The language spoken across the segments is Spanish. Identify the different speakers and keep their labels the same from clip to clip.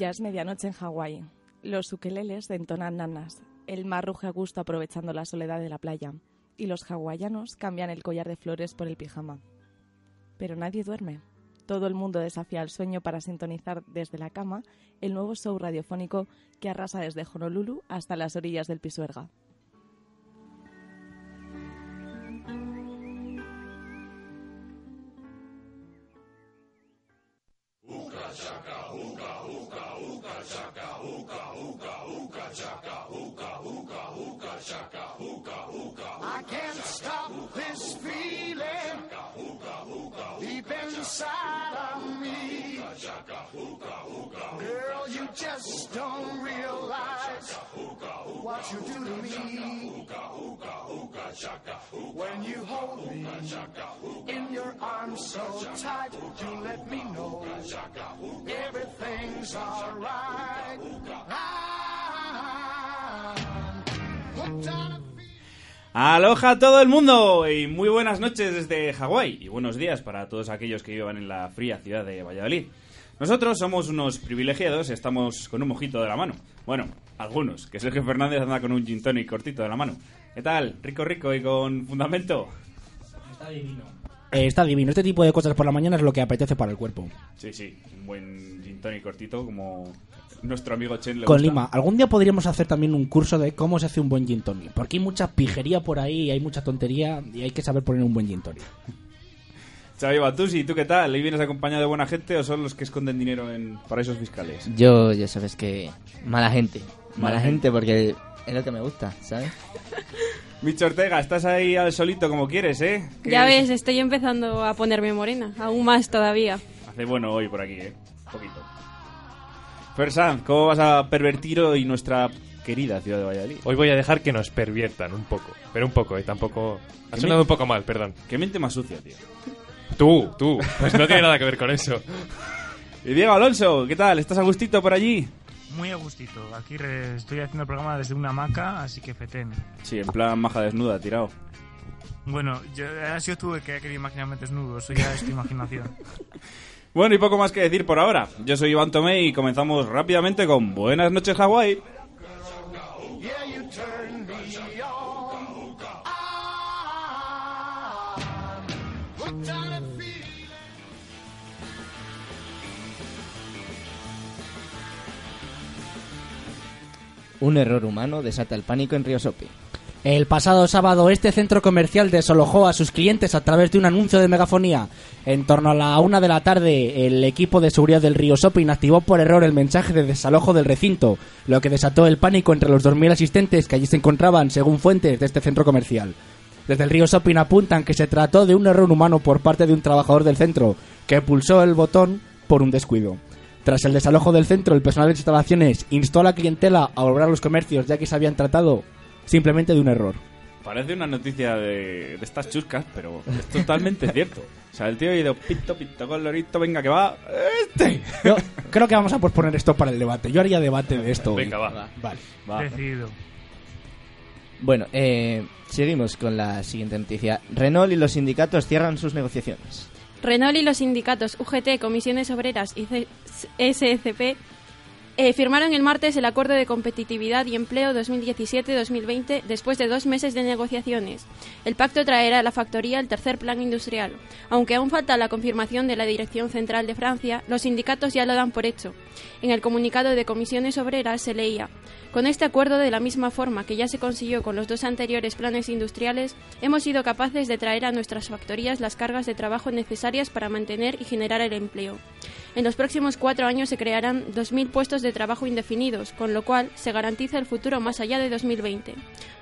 Speaker 1: Ya es medianoche en Hawái. Los ukeleles entonan nanas. El mar ruge a gusto aprovechando la soledad de la playa. Y los hawaianos cambian el collar de flores por el pijama. Pero nadie duerme. Todo el mundo desafía el sueño para sintonizar desde la cama el nuevo show radiofónico que arrasa desde Honolulu hasta las orillas del Pisuerga.
Speaker 2: A
Speaker 3: todo el mundo y muy buenas noches desde Hawái y buenos días para todos aquellos que vivan en la fría ciudad de Valladolid. Nosotros somos unos privilegiados y estamos con un mojito de la mano. Bueno, algunos, que Sergio Fernández anda con un gin tonic cortito de la mano. ¿Qué tal? Rico, rico y con fundamento.
Speaker 4: Eh, está divino. Este tipo de cosas por la mañana es lo que apetece para el cuerpo.
Speaker 3: Sí, sí, un buen gin tonic cortito como nuestro amigo Chen le
Speaker 4: Con
Speaker 3: gusta.
Speaker 4: Lima, algún día podríamos hacer también un curso de cómo se hace un buen gin tonic. Porque hay mucha pijería por ahí, hay mucha tontería y hay que saber poner un buen gin tonic.
Speaker 3: Xavi Batusi, ¿tú qué tal? ¿Ahí vienes acompañado de buena gente o son los que esconden dinero en paraísos fiscales?
Speaker 5: Yo, ya sabes que. Mala gente. Mala, gente porque es lo que me gusta, ¿sabes?
Speaker 3: Micho Ortega, estás ahí al solito como quieres, ¿eh?
Speaker 6: Ya ves, estoy empezando a ponerme morena, aún más todavía.
Speaker 3: Hace bueno hoy por aquí, ¿eh? Un poquito. Fersan, ¿cómo vas a pervertir hoy nuestra querida ciudad de Valladolid?
Speaker 7: Hoy voy a dejar que nos perviertan un poco. Pero un poco, ¿eh? Tampoco... Ha
Speaker 3: ¿Qué
Speaker 7: sonado un poco mal, perdón.
Speaker 3: Qué mente más sucia, tío.
Speaker 7: Tú, tú. Pues no tiene nada que ver con eso.
Speaker 3: Y Diego Alonso, ¿qué tal? ¿Estás a gustito por allí?
Speaker 8: Muy a gustito. Aquí re- estoy haciendo el programa desde una hamaca, así que fetén.
Speaker 3: Sí, en plan maja desnuda, tirado.
Speaker 8: Bueno, yo, sido tú el que querido imaginarme desnudo, eso ya es tu imaginación.
Speaker 3: Bueno, y poco más que decir por ahora. Yo soy Iván Tomé y comenzamos rápidamente con Buenas noches, Hawái.
Speaker 5: Un error humano desata el pánico en Riosopi.
Speaker 4: El pasado sábado este centro comercial desalojó a sus clientes a través de un anuncio de megafonía. En torno a la una de la tarde, el equipo de seguridad del Río Shopping activó por error el mensaje de desalojo del recinto, lo que desató el pánico entre los 2.000 asistentes que allí se encontraban, según fuentes de este centro comercial. Desde el Río Shopping apuntan que se trató de un error humano por parte de un trabajador del centro, que pulsó el botón por un descuido. Tras el desalojo del centro, el personal de instalaciones instó a la clientela a volver a los comercios ya que se habían tratado simplemente de un error.
Speaker 3: Parece una noticia de, de estas chuscas, pero es totalmente cierto. O sea, el tío ha ido pito, pito, colorito, venga que va. Este.
Speaker 4: Yo creo que vamos a posponer esto para el debate. Yo haría debate de esto. hoy.
Speaker 7: Venga, va.
Speaker 4: Vale.
Speaker 3: Va.
Speaker 8: Decidido.
Speaker 5: Bueno, eh, seguimos con la siguiente noticia. Renault y los sindicatos cierran sus negociaciones.
Speaker 6: Renault y los sindicatos UGT, Comisiones Obreras y SCP eh, firmaron el martes el Acuerdo de Competitividad y Empleo 2017-2020 después de dos meses de negociaciones. El pacto traerá a la factoría el tercer plan industrial. Aunque aún falta la confirmación de la Dirección Central de Francia, los sindicatos ya lo dan por hecho. En el comunicado de Comisiones Obreras se leía con este acuerdo, de la misma forma que ya se consiguió con los dos anteriores planes industriales, hemos sido capaces de traer a nuestras factorías las cargas de trabajo necesarias para mantener y generar el empleo. En los próximos cuatro años se crearán 2.000 puestos de trabajo indefinidos, con lo cual se garantiza el futuro más allá de 2020.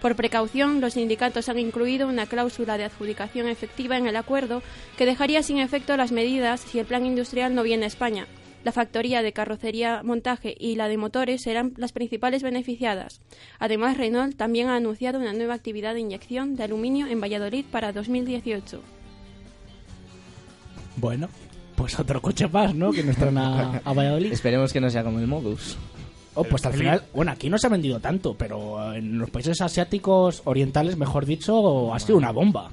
Speaker 6: Por precaución, los sindicatos han incluido una cláusula de adjudicación efectiva en el acuerdo que dejaría sin efecto las medidas si el plan industrial no viene a España. La factoría de carrocería, montaje y la de motores serán las principales beneficiadas. Además, Renault también ha anunciado una nueva actividad de inyección de aluminio en Valladolid para 2018.
Speaker 4: Bueno, pues otro coche más, ¿no? Que nos traen a, a Valladolid.
Speaker 5: Esperemos que no sea como el modus.
Speaker 4: Oh, pues al
Speaker 8: El
Speaker 4: final, bueno, aquí no se ha vendido tanto, pero en los países asiáticos, orientales, mejor dicho, ha sido una bomba.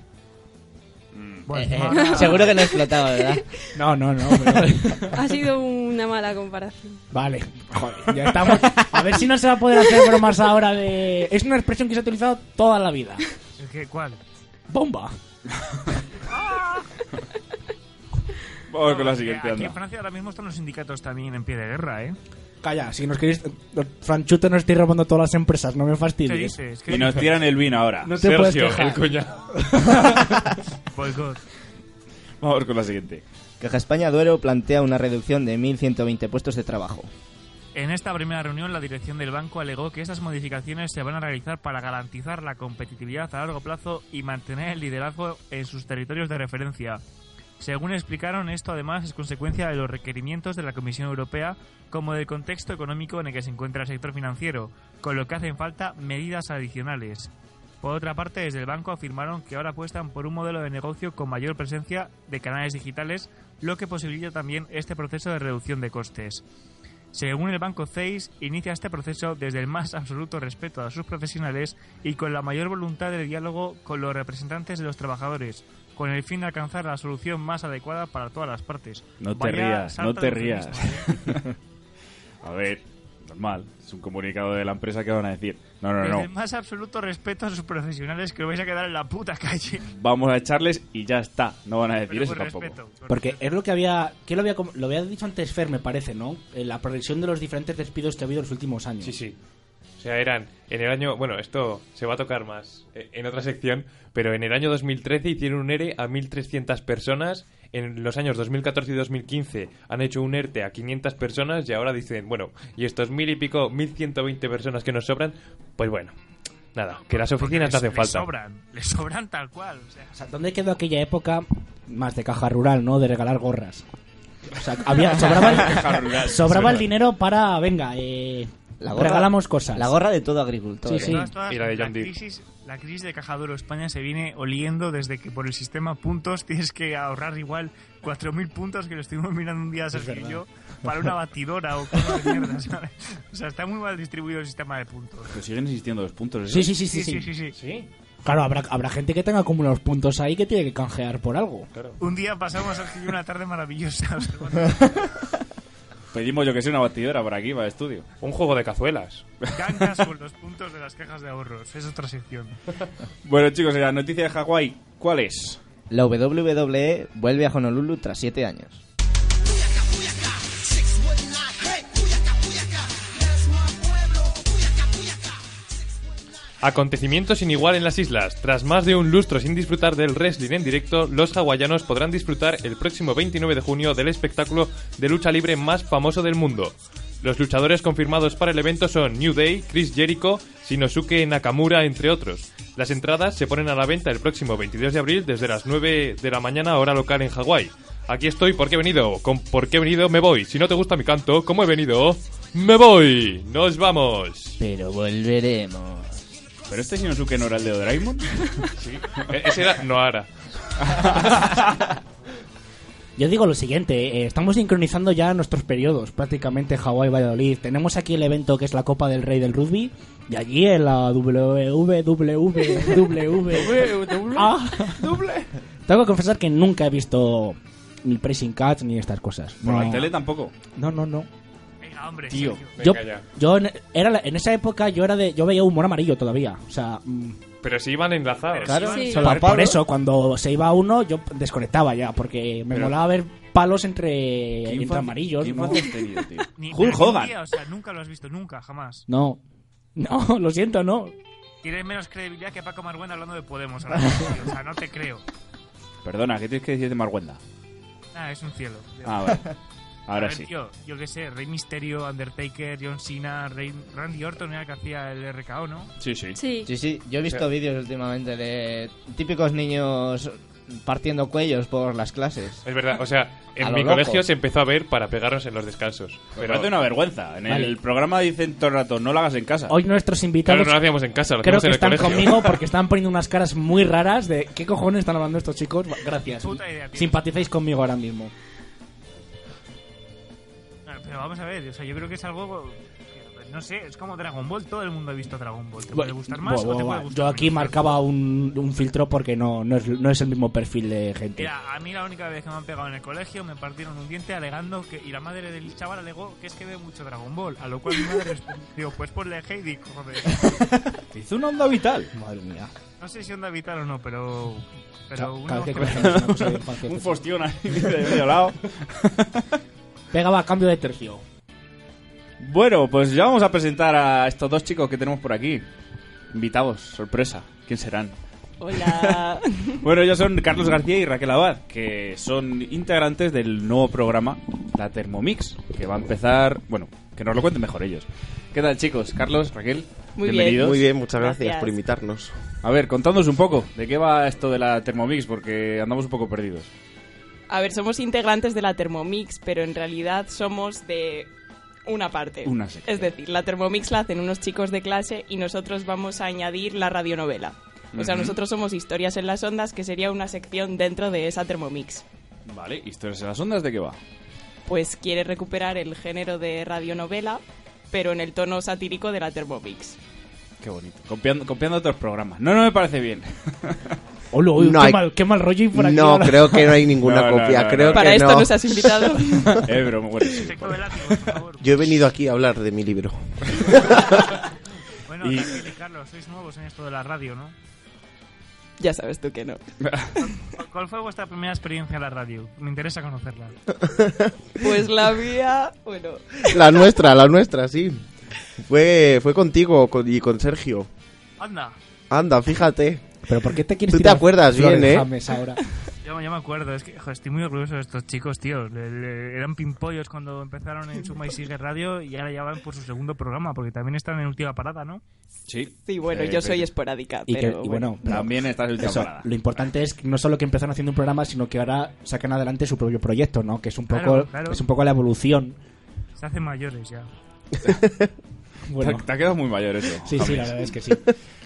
Speaker 8: Bueno,
Speaker 5: Eh, eh, seguro que no explotaba, ¿verdad?
Speaker 4: No, no, no. pero-
Speaker 6: Ha sido una mala comparación.
Speaker 4: Vale, joder, ya estamos. A ver si no se va a poder hacer bromas ahora de. Es una expresión que se ha utilizado toda la vida.
Speaker 8: ¿Es que cuál?
Speaker 4: Bomba.
Speaker 3: Vamos con la siguiente,
Speaker 8: Aquí en. Francia ahora mismo están los sindicatos también en pie de guerra, ¿eh?
Speaker 4: Calla, si nos queréis. Franchute no estoy robando todas las empresas, no me
Speaker 8: ¿Qué
Speaker 4: fastidies.
Speaker 8: dices? ¿Qué
Speaker 3: Y nos
Speaker 8: dices?
Speaker 3: tiran el vino ahora.
Speaker 4: No te puedes
Speaker 7: Sergio,
Speaker 4: quejar.
Speaker 7: el cuñado.
Speaker 8: Boicot.
Speaker 3: Vamos con la siguiente.
Speaker 5: Caja España Duero plantea una reducción de 1.120 puestos de trabajo.
Speaker 8: En esta primera reunión, la dirección del banco alegó que estas modificaciones se van a realizar para garantizar la competitividad a largo plazo y mantener el liderazgo en sus territorios de referencia. Según explicaron, esto además es consecuencia de los requerimientos de la Comisión Europea como del contexto económico en el que se encuentra el sector financiero, con lo que hacen falta medidas adicionales. Por otra parte, desde el banco afirmaron que ahora apuestan por un modelo de negocio con mayor presencia de canales digitales, lo que posibilita también este proceso de reducción de costes. Según el banco CEIS, inicia este proceso desde el más absoluto respeto a sus profesionales y con la mayor voluntad de diálogo con los representantes de los trabajadores, con el fin de alcanzar la solución más adecuada para todas las partes.
Speaker 3: No te
Speaker 8: Vaya
Speaker 3: rías, no te rías. A ver, normal. Es un comunicado de la empresa que van a decir. No, no, no.
Speaker 8: el más absoluto respeto a sus profesionales que os vais a quedar en la puta calle.
Speaker 3: Vamos a echarles y ya está. No van a decir eso tampoco.
Speaker 8: respeto, por
Speaker 4: Porque
Speaker 8: respeto.
Speaker 4: es lo que había. ¿Qué lo había, com- lo había dicho antes Fer, me parece, ¿no? La progresión de los diferentes despidos que ha habido en los últimos años.
Speaker 7: Sí, sí. O sea, eran en el año. Bueno, esto se va a tocar más eh, en otra sección, pero en el año 2013 hicieron un ERE a 1.300 personas. En los años 2014 y 2015 han hecho un ERTE a 500 personas y ahora dicen, bueno, y estos mil y pico, 1.120 personas que nos sobran, pues bueno, nada, que las oficinas no
Speaker 8: Porque
Speaker 7: hacen
Speaker 8: les- les
Speaker 7: falta.
Speaker 8: sobran, les sobran tal cual. O sea,
Speaker 4: O sea, ¿dónde quedó aquella época más de caja rural, ¿no? De regalar gorras. O sea, había, sobraba, el, sobraba el dinero para, venga, eh,
Speaker 5: La gorra-
Speaker 4: regalamos cosas.
Speaker 5: La gorra de todo agricultor.
Speaker 4: Sí, sí.
Speaker 8: todas, todas,
Speaker 7: Y la de
Speaker 8: la,
Speaker 7: John Deere.
Speaker 8: crisis, la crisis de Cajaduro España se viene oliendo desde que por el sistema puntos tienes que ahorrar igual 4.000 puntos que lo estuvimos mirando un día Sergio y yo para una batidora o cosas de mierda, ¿sabes? O sea, está muy mal distribuido el sistema de puntos.
Speaker 3: Pero siguen existiendo los puntos.
Speaker 4: Sí, sí, sí, sí,
Speaker 8: Sí,
Speaker 4: sí.
Speaker 8: sí, sí, sí.
Speaker 4: Claro, habrá, habrá gente que tenga acumulados puntos ahí que tiene que canjear por algo.
Speaker 8: Un día pasamos Sergio una tarde maravillosa.
Speaker 3: Pedimos yo que sea una batidora por aquí, para el estudio.
Speaker 7: Un juego de cazuelas.
Speaker 8: Gangas con los puntos de las cajas de ahorros. Es otra sección.
Speaker 3: Bueno, chicos, la noticia de Hawái, ¿cuál es?
Speaker 5: La WWE vuelve a Honolulu tras 7 años.
Speaker 7: Acontecimiento sin igual en las islas. Tras más de un lustro sin disfrutar del wrestling en directo, los hawaianos podrán disfrutar el próximo 29 de junio del espectáculo de lucha libre más famoso del mundo. Los luchadores confirmados para el evento son New Day, Chris Jericho, Shinosuke Nakamura, entre otros. Las entradas se ponen a la venta el próximo 22 de abril desde las 9 de la mañana hora local en Hawái. Aquí estoy porque he venido, con porque he venido me voy. Si no te gusta mi canto, como he venido, me voy. Nos vamos.
Speaker 5: Pero volveremos.
Speaker 3: ¿Pero este Shinosuke no era el de Doraemon?
Speaker 7: E- Ese era Noara.
Speaker 4: Yo digo lo siguiente, eh, estamos sincronizando ya nuestros periodos, prácticamente Hawái Valladolid. Tenemos aquí el evento que es la Copa del Rey del Rugby y allí en la WWW. Ah. Tengo que confesar que nunca he visto ni Pressing Catch ni estas cosas.
Speaker 3: Por
Speaker 4: No.
Speaker 3: la tele tampoco.
Speaker 4: No, no, no.
Speaker 8: Hombre.
Speaker 3: Tío.
Speaker 4: Yo, yo en, era la- en esa época yo era de yo veía humor amarillo todavía, o sea, mm,
Speaker 7: Pero si iban enlazados.
Speaker 5: Claro,
Speaker 6: Sí.
Speaker 5: solo
Speaker 4: por, eso cuando se iba uno yo desconectaba ya porque me
Speaker 3: Pero-
Speaker 4: molaba ver palos entre,
Speaker 3: ¿Qué
Speaker 4: entre amarillos.
Speaker 3: qué
Speaker 4: ¿no?
Speaker 3: infancia has tenido, tío?
Speaker 8: Ni,
Speaker 3: Hulk
Speaker 8: pero ni un
Speaker 3: Hogan.
Speaker 8: día, o sea, nunca lo has visto, nunca, jamás.
Speaker 4: No, no, lo siento, no.
Speaker 8: Tienes menos credibilidad que Paco Marguenda hablando de Podemos. ahora mismo, tío. o sea, no te creo.
Speaker 3: Perdona, ¿qué tienes que decir de Marguenda?
Speaker 8: Ah, es un cielo.
Speaker 3: Ah, vale.
Speaker 8: A
Speaker 3: Ahora
Speaker 8: ver,
Speaker 3: sí.
Speaker 8: tío, yo qué sé, Rey Misterio, Undertaker, John Cena, Rey- Randy Orton era el que hacía el RKO, ¿no?
Speaker 3: Sí, sí.
Speaker 6: Sí.
Speaker 5: Sí, sí, yo he visto
Speaker 7: Sí.
Speaker 5: vídeos últimamente de típicos niños partiendo cuellos por las clases.
Speaker 7: Es verdad, o sea, en mi
Speaker 5: loco.
Speaker 7: colegio se empezó a ver para pegarnos en los descansos. Pero
Speaker 3: parece una vergüenza. En
Speaker 4: Vale.
Speaker 3: el programa dicen todo el rato, no lo hagas en casa.
Speaker 4: Hoy nuestros
Speaker 7: claro,
Speaker 4: invitados
Speaker 7: no lo hacíamos en casa, lo
Speaker 4: creo que
Speaker 7: en el
Speaker 4: están
Speaker 7: colegio.
Speaker 4: conmigo porque están poniendo unas caras muy raras de qué cojones están hablando estos chicos. Gracias.
Speaker 8: Puta idea.
Speaker 4: Simpaticéis conmigo ahora mismo.
Speaker 8: Pero vamos a ver, o sea, yo creo que es algo No sé, es como Dragon Ball. Todo el mundo ha visto Dragon Ball. ¿Te puede gustar más
Speaker 4: bu-
Speaker 8: o te puede gustar
Speaker 4: Yo aquí
Speaker 8: menos?
Speaker 4: marcaba un, un filtro porque no, no, es, no es el mismo perfil de gente.
Speaker 8: Mira, a mí la única vez que me han pegado en el colegio me partieron un diente alegando que. Y la madre del chaval alegó que es que ve mucho Dragon Ball. A lo cual mi madre respondió: Pues ponle Heidi, joder.
Speaker 3: Te hizo una onda vital.
Speaker 4: Madre mía.
Speaker 8: No sé si onda vital o no, pero. Pero
Speaker 4: vez que una cosa
Speaker 3: Un fostión ahí de medio lado.
Speaker 4: Pegaba a cambio de tercio.
Speaker 3: Bueno, pues ya vamos a presentar a estos dos chicos que tenemos por aquí. Invitados, sorpresa. ¿Quién serán?
Speaker 1: Hola.
Speaker 3: Bueno, ellos son Carlos García y Raquel Abad, que son integrantes del nuevo programa, la Thermomix, que va a empezar... Bueno, que nos lo cuenten mejor ellos. ¿Qué tal, chicos? Carlos, Raquel,
Speaker 1: Muy bien.
Speaker 3: bienvenidos.
Speaker 9: Muy bien, muchas gracias,
Speaker 1: Gracias.
Speaker 9: por invitarnos.
Speaker 3: A ver, contándonos un poco, ¿de qué va esto de la Thermomix? Porque andamos un poco perdidos.
Speaker 1: A ver, somos integrantes de la Thermomix, pero en realidad somos de una parte.
Speaker 3: Una sección.
Speaker 1: Es decir, la Thermomix la hacen unos chicos de clase y nosotros vamos a añadir la radionovela. O sea,
Speaker 3: Ujú.
Speaker 1: nosotros somos Historias en las Ondas, que sería una sección dentro de esa Thermomix.
Speaker 3: Vale, ¿historias en las ondas de qué va?
Speaker 1: Pues quiere recuperar el género de radionovela, pero en el tono satírico de la Thermomix.
Speaker 3: Qué bonito. Copiando, copiando otros programas. No, no me parece bien.
Speaker 9: No
Speaker 4: qué,
Speaker 9: hay-
Speaker 4: mal, qué mal rollo y por aquí
Speaker 9: No,
Speaker 4: ahora.
Speaker 9: creo que no hay ninguna
Speaker 3: No,
Speaker 9: copia.
Speaker 3: no,
Speaker 9: creo
Speaker 3: no.
Speaker 1: Para
Speaker 9: que
Speaker 1: esto
Speaker 9: no.
Speaker 1: nos has invitado.
Speaker 3: eh, broma, bueno, sí.
Speaker 9: Yo he venido aquí a hablar de mi libro.
Speaker 8: Bueno,
Speaker 3: Y-
Speaker 8: Carlos, sois nuevos en esto de la radio, ¿no?
Speaker 1: ya sabes tú que no.
Speaker 8: ¿Cuál fue vuestra primera experiencia en la radio? Me interesa conocerla.
Speaker 1: Pues la mía, bueno,
Speaker 9: La nuestra, la nuestra, sí. Fue, fue contigo con- y con Sergio.
Speaker 8: Anda,
Speaker 9: Anda, fíjate.
Speaker 4: Pero ¿por qué te quieres
Speaker 9: Tú te
Speaker 4: tirar
Speaker 9: acuerdas
Speaker 4: flores
Speaker 9: bien, ¿eh?
Speaker 4: James ahora?
Speaker 8: yo, yo me acuerdo, es que jo, estoy muy orgulloso de estos chicos, tío. Le- le- eran pimpollos cuando empezaron en Suma y Sigue Radio y ahora ya van por su segundo programa, porque también están en última parada, ¿no?
Speaker 3: Sí.
Speaker 1: sí, bueno,
Speaker 3: Eh,
Speaker 1: yo soy esporádica,
Speaker 4: Y, que-
Speaker 1: pero
Speaker 4: y bueno,
Speaker 3: También estás en última
Speaker 4: eso,
Speaker 3: parada.
Speaker 4: lo importante es que no solo que empezaron haciendo un programa, sino que ahora sacan adelante su propio proyecto, ¿no? Que es un poco,
Speaker 8: Claro, claro.
Speaker 4: es un poco la evolución.
Speaker 8: Se hacen mayores ya.
Speaker 4: Bueno,
Speaker 3: Te, te ha quedado muy mayor eso.
Speaker 4: sí, sí, la verdad es que sí.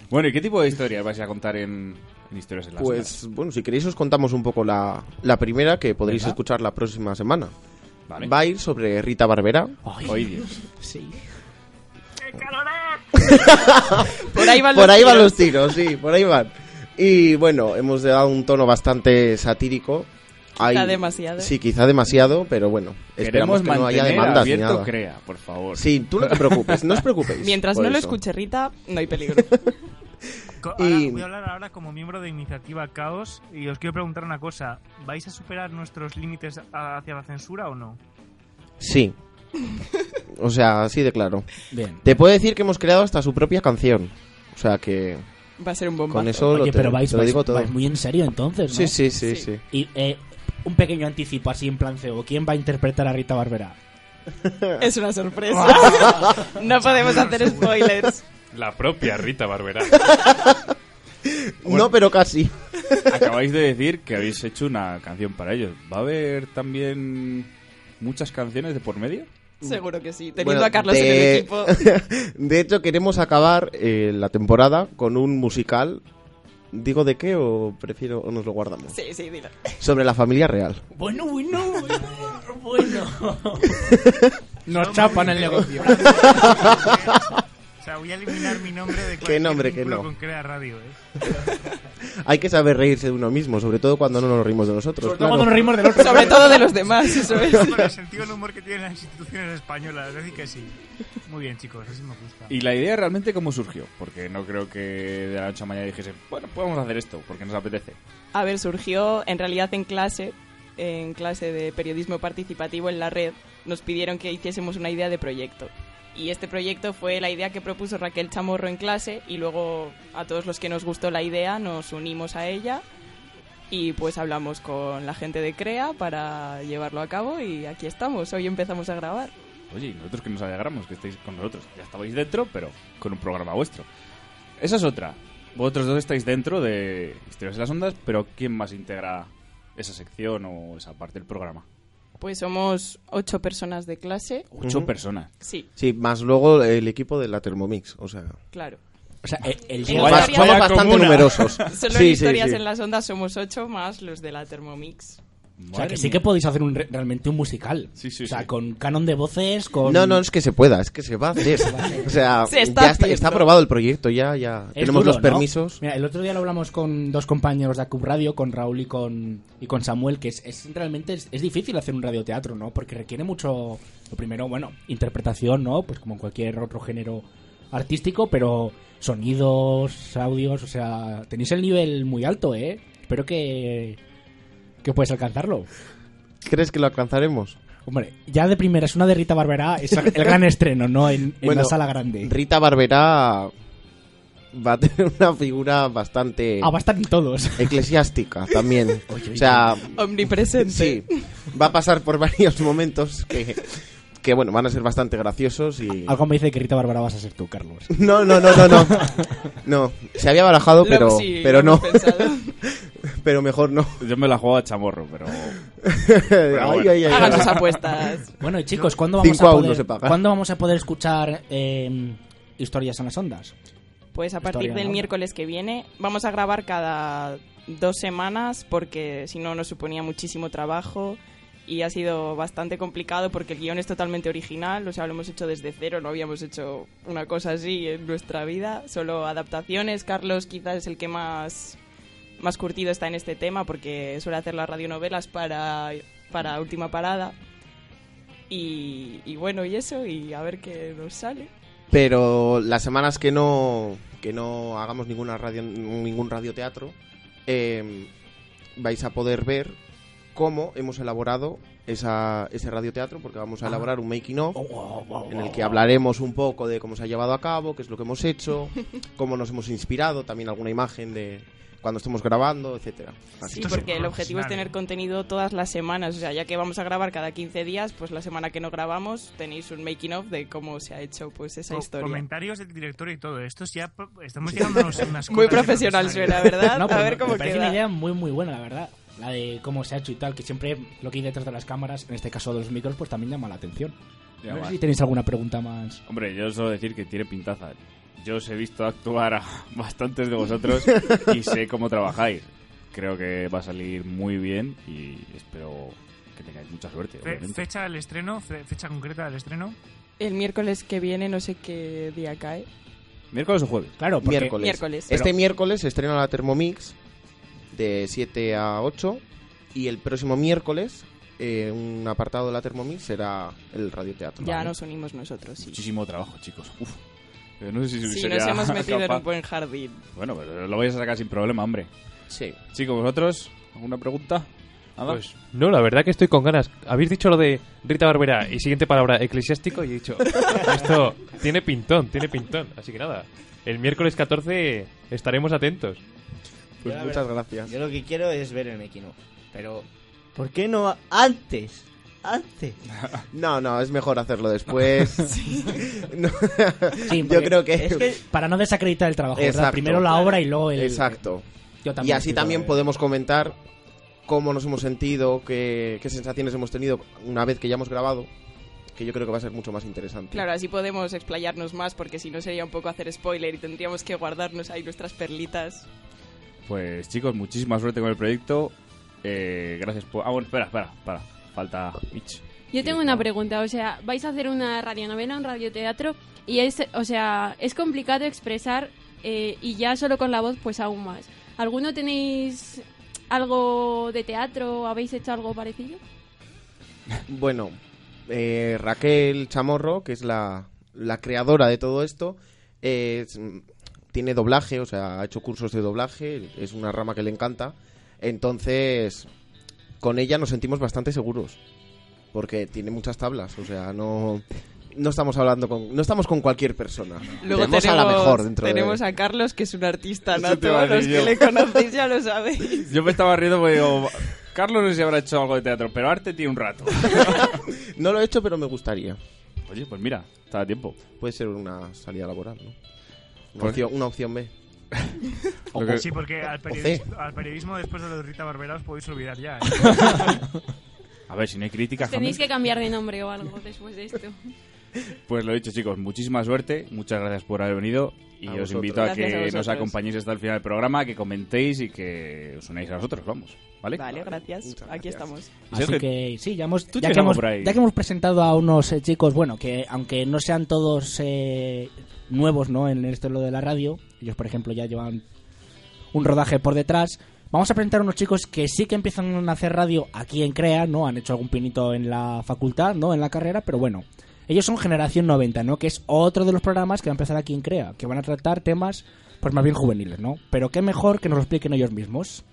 Speaker 3: Bueno, ¿y qué tipo de historias vais a contar en, en Historias en las?
Speaker 9: Pues bueno, si queréis os contamos un poco la, la primera que podréis
Speaker 3: Venga.
Speaker 9: escuchar la próxima semana.
Speaker 3: Vale.
Speaker 9: Va a ir sobre Rita Barbera.
Speaker 4: Ay,
Speaker 3: Ay, Dios.
Speaker 4: sí.
Speaker 1: por ahí van
Speaker 9: Por
Speaker 1: los
Speaker 9: ahí van
Speaker 1: tiros.
Speaker 9: los tiros, sí, por ahí van. Y bueno, hemos dado un tono bastante satírico.
Speaker 1: Quizá demasiado.
Speaker 9: Sí, quizá demasiado, pero bueno, esperamos
Speaker 3: Queremos
Speaker 9: que no haya demandas ni nada.
Speaker 3: Crea, por favor.
Speaker 9: Sí, tú no te preocupes, no os preocupéis.
Speaker 1: Mientras
Speaker 9: por
Speaker 1: no lo
Speaker 9: eso.
Speaker 1: escuche Rita, no hay peligro.
Speaker 9: Y-
Speaker 8: voy a hablar ahora como miembro de Iniciativa Caos y os quiero preguntar una cosa. ¿Vais a superar nuestros límites hacia la censura o no?
Speaker 9: Sí. O sea, así de claro.
Speaker 4: Bien.
Speaker 9: Te puedo decir que hemos creado hasta su propia canción. O sea que
Speaker 1: Va a ser un bombazo.
Speaker 9: con eso lo,
Speaker 4: Oye,
Speaker 9: te,
Speaker 4: pero vais,
Speaker 9: te lo
Speaker 4: vais-
Speaker 9: digo todo.
Speaker 4: vais muy en serio entonces, ¿no?
Speaker 9: Sí, sí, sí,
Speaker 1: Sí.
Speaker 9: sí.
Speaker 4: Y eh, un pequeño anticipo así en plan CEO. ¿Quién va a interpretar a Rita Barbera?
Speaker 1: Es una sorpresa. no podemos hacer spoilers.
Speaker 7: La propia Rita Barbera.
Speaker 9: No, pero casi.
Speaker 3: Acabáis de decir que habéis hecho una canción para ellos. ¿Va a haber también muchas canciones de por medio?
Speaker 1: Seguro que sí. Teniendo
Speaker 9: Bueno,
Speaker 1: a Carlos en
Speaker 9: de-
Speaker 1: el equipo.
Speaker 9: De hecho, queremos acabar eh, la temporada con un musical. ¿Digo de qué o prefiero o nos lo guardamos?
Speaker 1: Sí, sí, dilo.
Speaker 9: Sobre la familia real.
Speaker 4: Bueno, bueno, bueno, bueno. Nos chapan el negocio.
Speaker 8: Sea, voy a eliminar mi nombre de
Speaker 9: ¿Qué
Speaker 8: cualquier
Speaker 9: nombre, qué
Speaker 8: vínculo
Speaker 9: no?
Speaker 8: con Crea Radio, ¿eh?
Speaker 9: Hay que saber reírse de uno mismo, sobre todo cuando no nos rimos de nosotros.
Speaker 4: Sobre todo
Speaker 9: claro.
Speaker 4: cuando nos rimos del otro.
Speaker 1: Sobre todo de los demás, eso es.
Speaker 8: Con el sentido del humor que tienen las instituciones españolas, es decir que sí. Muy bien, chicos, así me gusta.
Speaker 3: ¿Y la idea realmente cómo surgió? Porque no creo que de la noche a mañana dijese, bueno, podemos hacer esto, porque nos apetece.
Speaker 1: A ver, surgió en realidad en clase, en clase de periodismo participativo en la red, nos pidieron que hiciésemos una idea de proyecto. Y este proyecto fue la idea que propuso Raquel Chamorro en clase y luego a todos los que nos gustó la idea nos unimos a ella y pues hablamos con la gente de CREA para llevarlo a cabo y aquí estamos, hoy empezamos a grabar.
Speaker 3: Oye, nosotros que nos alegramos que estéis con nosotros. Ya estabais dentro, pero con un programa vuestro. Esa es otra. Vosotros dos estáis dentro de Historias de las Ondas, pero ¿quién más integra esa sección o esa parte del programa?
Speaker 1: Pues somos ocho personas de clase.
Speaker 3: Ocho
Speaker 9: Ujú.
Speaker 3: personas.
Speaker 1: Sí,
Speaker 9: Sí, más luego el equipo de la Thermomix. O sea,
Speaker 1: claro.
Speaker 4: O sea, el, el
Speaker 9: somos, bastante
Speaker 3: comuna.
Speaker 9: numerosos.
Speaker 1: Solo
Speaker 9: Sí,
Speaker 1: en
Speaker 9: sí,
Speaker 1: historias
Speaker 9: sí.
Speaker 1: en las ondas somos ocho más los de la Thermomix.
Speaker 4: O sea, que sí que podéis hacer un, re- realmente un musical.
Speaker 3: Sí, sí,
Speaker 4: o sea,
Speaker 3: sí.
Speaker 4: con canon de voces, con...
Speaker 9: No, no es que se pueda, es que se va a hacer. O sea,
Speaker 1: Se está
Speaker 9: ya está, está aprobado el proyecto, ya, ya.
Speaker 4: Es
Speaker 9: Tenemos
Speaker 4: duro,
Speaker 9: los
Speaker 4: ¿no?
Speaker 9: permisos.
Speaker 4: Mira, el otro día lo hablamos con dos compañeros de Acub Radio, con Raúl y con, y con Samuel, que es, es realmente es, es difícil hacer un radioteatro, ¿no? Porque requiere mucho, lo primero, bueno, interpretación, ¿no? Pues como en cualquier otro género artístico, pero sonidos, audios, o sea, tenéis el nivel muy alto, ¿eh? Espero que, que puedes alcanzarlo.
Speaker 9: ¿Crees que lo alcanzaremos?
Speaker 4: Hombre, ya de primera es una de Rita Barberá, es el gran estreno, ¿no? En, en
Speaker 9: Bueno,
Speaker 4: la sala grande.
Speaker 9: Rita Barberá va a tener una figura bastante
Speaker 4: Ah, va a estar en todos.
Speaker 9: eclesiástica también. o sea,
Speaker 1: Omnipresente.
Speaker 9: sí, va a pasar por varios momentos que, que bueno, van a ser bastante graciosos y...
Speaker 4: Algo me dice que Rita Barberá vas a ser tú, Carlos.
Speaker 9: No, no, no, no, no. No, se había barajado, pero,
Speaker 1: Lo- sí,
Speaker 9: pero
Speaker 1: lo
Speaker 9: no. Pero mejor no.
Speaker 3: Yo me la juego a chamorro, pero...
Speaker 9: Ay,
Speaker 3: bueno.
Speaker 9: ay, ay,
Speaker 1: Hagan sus apuestas.
Speaker 4: Bueno, y chicos, ¿cuándo vamos,
Speaker 9: Cinco
Speaker 4: a poder,
Speaker 9: se paga.
Speaker 4: ¿cuándo vamos a poder escuchar eh, historias en las ondas?
Speaker 1: Pues a partir
Speaker 4: Historia,
Speaker 1: del miércoles que viene vamos a grabar cada dos semanas porque si no nos suponía muchísimo trabajo y ha sido bastante complicado porque el guion es totalmente original, o sea, lo hemos hecho desde cero, no habíamos hecho una cosa así en nuestra vida, solo adaptaciones. Carlos quizás es el que más, más curtido está en este tema porque suele hacer las radionovelas para, para Última Parada. Y, y bueno, y eso, y a ver qué nos sale.
Speaker 9: Pero las semanas que no que no hagamos ninguna radio ningún radioteatro eh, vais a poder ver cómo hemos elaborado esa, ese radioteatro porque vamos a elaborar un making of en el que hablaremos un poco de cómo se ha llevado a cabo, qué es lo que hemos hecho, cómo nos hemos inspirado, también alguna imagen de cuando estemos grabando, etcétera. Así
Speaker 1: Sí,
Speaker 9: que-
Speaker 1: porque el objetivo es tener contenido todas las semanas. O sea, ya que vamos a grabar cada 15 días, pues la semana que no grabamos tenéis un making of de cómo se ha hecho pues esa
Speaker 8: Co-
Speaker 1: historia.
Speaker 8: Comentarios del director y todo. Esto ya estamos llegando a unas,
Speaker 1: Muy profesional suena. ¿verdad?
Speaker 4: No,
Speaker 1: a
Speaker 4: pero
Speaker 1: ver cómo
Speaker 4: me parece
Speaker 1: queda.
Speaker 4: una idea muy, muy buena, la verdad. La de cómo se ha hecho y tal, que siempre lo que hay detrás de las cámaras, en este caso de los micros, pues también llama la atención.
Speaker 3: Ya
Speaker 4: no sé si tenéis alguna pregunta más.
Speaker 3: Hombre, yo solo decir que tiene pintaza. Yo os he visto actuar a bastantes de vosotros y sé cómo trabajáis. Creo que va a salir muy bien y espero que tengáis mucha suerte.
Speaker 8: Fe-
Speaker 3: obviamente.
Speaker 8: fecha del estreno, fe- fecha concreta del estreno.
Speaker 1: El miércoles que viene, no sé qué día cae.
Speaker 3: ¿Miércoles o jueves?
Speaker 4: Claro, porque
Speaker 9: miércoles.
Speaker 1: Miércoles.
Speaker 9: Este miércoles se estrena la Thermomix de 7 a 8 y el próximo miércoles eh, un apartado de la Thermomix será el radioteatro.
Speaker 1: Ya
Speaker 9: Vale.
Speaker 1: nos unimos nosotros, sí.
Speaker 3: Muchísimo trabajo, chicos. Uf. Pero no sé si
Speaker 1: Sí,
Speaker 3: sería
Speaker 1: nos hemos metido en
Speaker 3: capaz.
Speaker 1: un buen jardín.
Speaker 3: Bueno, pero lo vais a sacar sin problema, hombre.
Speaker 9: Sí.
Speaker 3: Chicos, ¿vosotros? ¿Alguna pregunta? ¿Nada?
Speaker 7: Pues no, la verdad que estoy con ganas. Habéis dicho lo de Rita Barbera y siguiente palabra, eclesiástico, y he dicho, esto tiene pintón, tiene pintón. Así que nada, el miércoles 14 estaremos atentos.
Speaker 9: Pues muchas
Speaker 5: verdad-
Speaker 9: gracias.
Speaker 5: Yo lo que quiero es ver el of. Pero, ¿por qué no antes? Antes.
Speaker 9: No, no, es mejor hacerlo después. No.
Speaker 4: Sí,
Speaker 9: Yo creo que...
Speaker 5: Es que
Speaker 4: para no desacreditar el trabajo. Primero la obra y luego el...
Speaker 9: Exacto.
Speaker 4: Yo
Speaker 9: Y
Speaker 4: también
Speaker 9: así
Speaker 4: estoy
Speaker 9: también podemos comentar cómo nos hemos sentido, qué, qué sensaciones hemos tenido una vez que ya hemos grabado, que yo creo que va a ser mucho más interesante.
Speaker 1: Claro, así podemos explayarnos más porque si no sería un poco hacer spoiler y tendríamos que guardarnos ahí nuestras perlitas.
Speaker 3: Pues chicos, muchísima suerte con el proyecto. Eh, gracias por... Ah, bueno, espera, espera, espera. Falta Mitch.
Speaker 6: Yo tengo una pregunta, o sea, vais a hacer una radionovela, un radioteatro, y es, o sea, es complicado expresar eh, y ya solo con la voz, pues aún más. ¿Alguno tenéis algo de teatro? ¿Habéis hecho algo parecido?
Speaker 9: Bueno, eh, Raquel Chamorro, que es la, la creadora de todo esto, es- tiene doblaje, o sea, ha hecho cursos de doblaje, es una rama que le encanta. Entonces, con ella nos sentimos bastante seguros, porque tiene muchas tablas, o sea, no, no estamos hablando con, no estamos con cualquier persona.
Speaker 1: Luego
Speaker 9: tenemos, a la mejor dentro de-
Speaker 1: tenemos a Carlos, que es un artista
Speaker 3: iba a
Speaker 1: Los
Speaker 3: decir
Speaker 1: que
Speaker 3: yo.
Speaker 1: le conocéis ya lo sabéis.
Speaker 3: Yo me estaba riendo porque digo... Carlos no sé si habrá hecho algo de teatro, pero arte tiene un rato.
Speaker 9: No lo he hecho, pero me gustaría.
Speaker 3: Oye, pues mira, está a tiempo.
Speaker 9: Puede ser una salida laboral, ¿no? Una, opción, una opción B.
Speaker 3: Que-
Speaker 8: Sí, porque al periodismo, al periodismo después de lo de Rita Barbera os podéis olvidar ya. ¿eh?
Speaker 3: A ver, si no hay críticas...
Speaker 6: Tenéis que cambiar de nombre o algo después de esto.
Speaker 3: Pues lo dicho, chicos, muchísima suerte. Muchas gracias por haber venido. Y
Speaker 9: A
Speaker 3: os
Speaker 9: vosotros.
Speaker 3: invito a
Speaker 1: Gracias a
Speaker 3: que nos
Speaker 1: vosotros.
Speaker 3: acompañéis hasta el final del programa, que comentéis y que os unáis a nosotros, vamos. ¿Vale?
Speaker 1: Vale, gracias.
Speaker 9: Muchas
Speaker 1: Aquí
Speaker 9: gracias.
Speaker 1: estamos.
Speaker 4: Así que sí, ya hemos, ya que hemos,
Speaker 3: por ahí.
Speaker 4: ya que hemos presentado a unos eh, chicos, bueno, que aunque no sean todos eh, nuevos ¿no? en esto lo de la radio, ellos por ejemplo ya llevan un rodaje por detrás, vamos a presentar a unos chicos que sí que empiezan a hacer radio aquí en CREA, ¿no? Han hecho algún pinito en la facultad, ¿no? En la carrera, pero bueno. Ellos son Generación 90, ¿no? Que es otro de los programas que va a empezar aquí en CREA, que van a tratar temas, pues más bien juveniles, ¿no? Pero qué mejor que nos lo expliquen ellos mismos.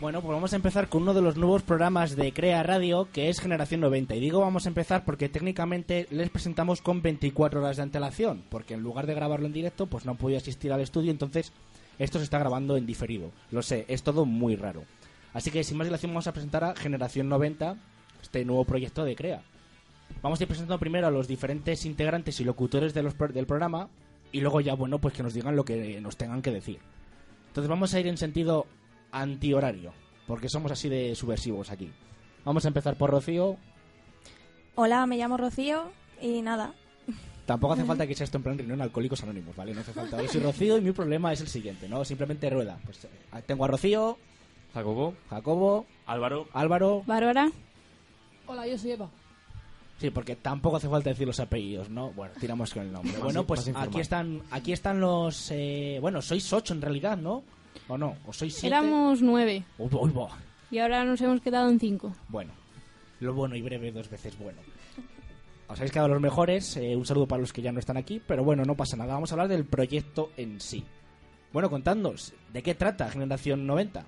Speaker 4: Bueno, pues vamos a empezar con uno de los nuevos programas de Crea Radio, que es Generación 90. Y digo vamos a empezar porque técnicamente les presentamos con 24 horas de antelación, porque en lugar de grabarlo en directo, pues no han podido asistir al estudio, entonces esto se está grabando en diferido. Lo sé, es todo muy raro. Así que sin más dilación vamos a presentar a Generación 90, este nuevo proyecto de Crea. Vamos a ir presentando primero a los diferentes integrantes y locutores del programa y luego ya, bueno, pues que nos digan lo que nos tengan que decir. Entonces vamos a ir en sentido antihorario, porque somos así de subversivos aquí. Vamos a empezar por Rocío.
Speaker 10: Hola, me llamo Rocío y nada.
Speaker 4: Tampoco hace falta que sea esto en plan reunión alcohólicos anónimos, ¿vale? No hace falta. Yo soy Rocío y mi problema es el siguiente, ¿no? Simplemente rueda. Pues eh, tengo a Rocío,
Speaker 11: Jacobo.
Speaker 4: Jacobo,
Speaker 11: Álvaro.
Speaker 4: Álvaro.
Speaker 6: Bárbara,
Speaker 12: Hola, yo soy Eva.
Speaker 4: Sí, porque tampoco hace falta decir los apellidos, ¿no? Bueno, tiramos con el nombre. Bueno, pues aquí están, aquí están los. eh, bueno, sois ocho en realidad, ¿no? ¿O no? ¿O sois siete?
Speaker 6: éramos nueve
Speaker 4: Uy, uy, buah.
Speaker 6: y ahora nos hemos quedado en cinco.
Speaker 4: Bueno, lo bueno y breve dos veces bueno. Os habéis quedado los mejores. eh, un saludo para los que ya no están aquí. Pero bueno, no pasa nada. Vamos a hablar del proyecto en sí. Bueno, contadnos, ¿de qué trata Generación 90?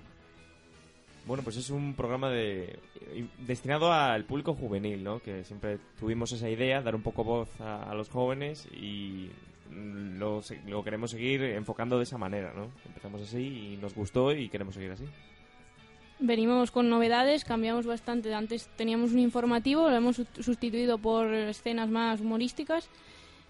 Speaker 11: Bueno, pues es un programa de eh, destinado al público juvenil, ¿no? Que siempre tuvimos esa idea, dar un poco voz a, a los jóvenes y lo, lo queremos seguir enfocando de esa manera, ¿no? Empezamos así y nos gustó y queremos seguir así.
Speaker 6: Venimos con novedades, cambiamos bastante. Antes teníamos un informativo, lo hemos sust- sustituido por escenas más humorísticas.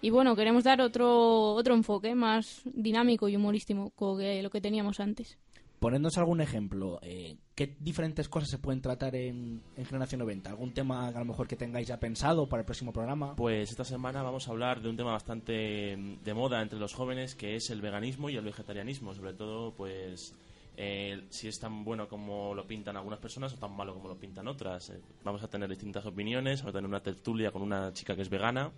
Speaker 6: Y bueno, queremos dar otro, otro enfoque más dinámico y humorístico que lo que teníamos antes.
Speaker 4: Ponednos algún ejemplo. eh, ¿Qué diferentes cosas se pueden tratar en, en Generación 90? ¿Algún tema a lo mejor que tengáis ya pensado para el próximo programa?
Speaker 13: Pues esta semana vamos a hablar de un tema bastante mm, de moda entre los jóvenes, que es el veganismo y el vegetarianismo. Sobre todo, pues, eh, si es tan bueno como lo pintan algunas personas o tan malo como lo pintan otras. Eh, vamos a tener distintas opiniones, vamos a tener una tertulia con una chica que es vegana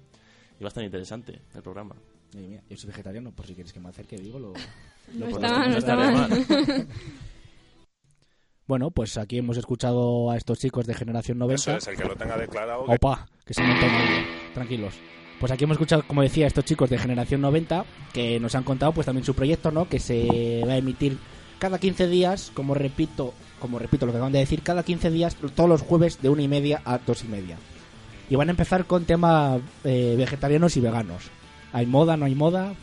Speaker 13: y va a estar interesante el programa.
Speaker 4: Oye, mira, yo soy vegetariano, por si quieres que me acerque, digo, lo...
Speaker 6: No
Speaker 4: lo
Speaker 6: está
Speaker 4: podemos
Speaker 6: mal, no está mal.
Speaker 4: Bueno, pues aquí hemos escuchado a estos chicos de Generación 90.
Speaker 14: Eso es, el que lo tenga declarado. que-
Speaker 4: Opa, que se monta un lío. Tranquilos. Pues aquí hemos escuchado, como decía, a estos chicos de Generación 90 que nos han contado pues también su proyecto, ¿no? Que se va a emitir cada 15 días, como repito, como repito lo que acaban de decir, cada 15 días, todos los jueves de una y media a dos y media. Y van a empezar con temas eh, vegetarianos y veganos. ¿Hay moda, no hay moda?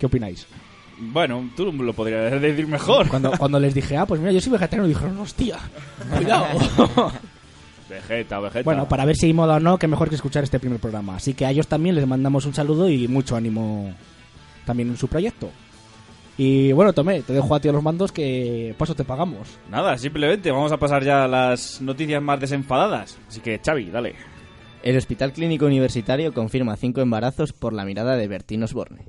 Speaker 4: ¿Qué opináis?
Speaker 3: Bueno, tú lo podrías decir mejor.
Speaker 4: Cuando, cuando les dije, ah, pues mira, yo soy vegetariano, dijeron, hostia, cuidado.
Speaker 3: Vegeta, vegeta.
Speaker 4: Bueno, para ver si hay moda o no, que mejor que escuchar este primer programa. Así que a ellos también les mandamos un saludo y mucho ánimo también en su proyecto. Y bueno, Tomé, te dejo a ti a los mandos que paso te pagamos.
Speaker 3: Nada, simplemente vamos a pasar ya a las noticias más desenfadadas. Así que, Xavi, dale.
Speaker 5: El Hospital Clínico Universitario confirma cinco embarazos por la mirada de Bertín Osborne.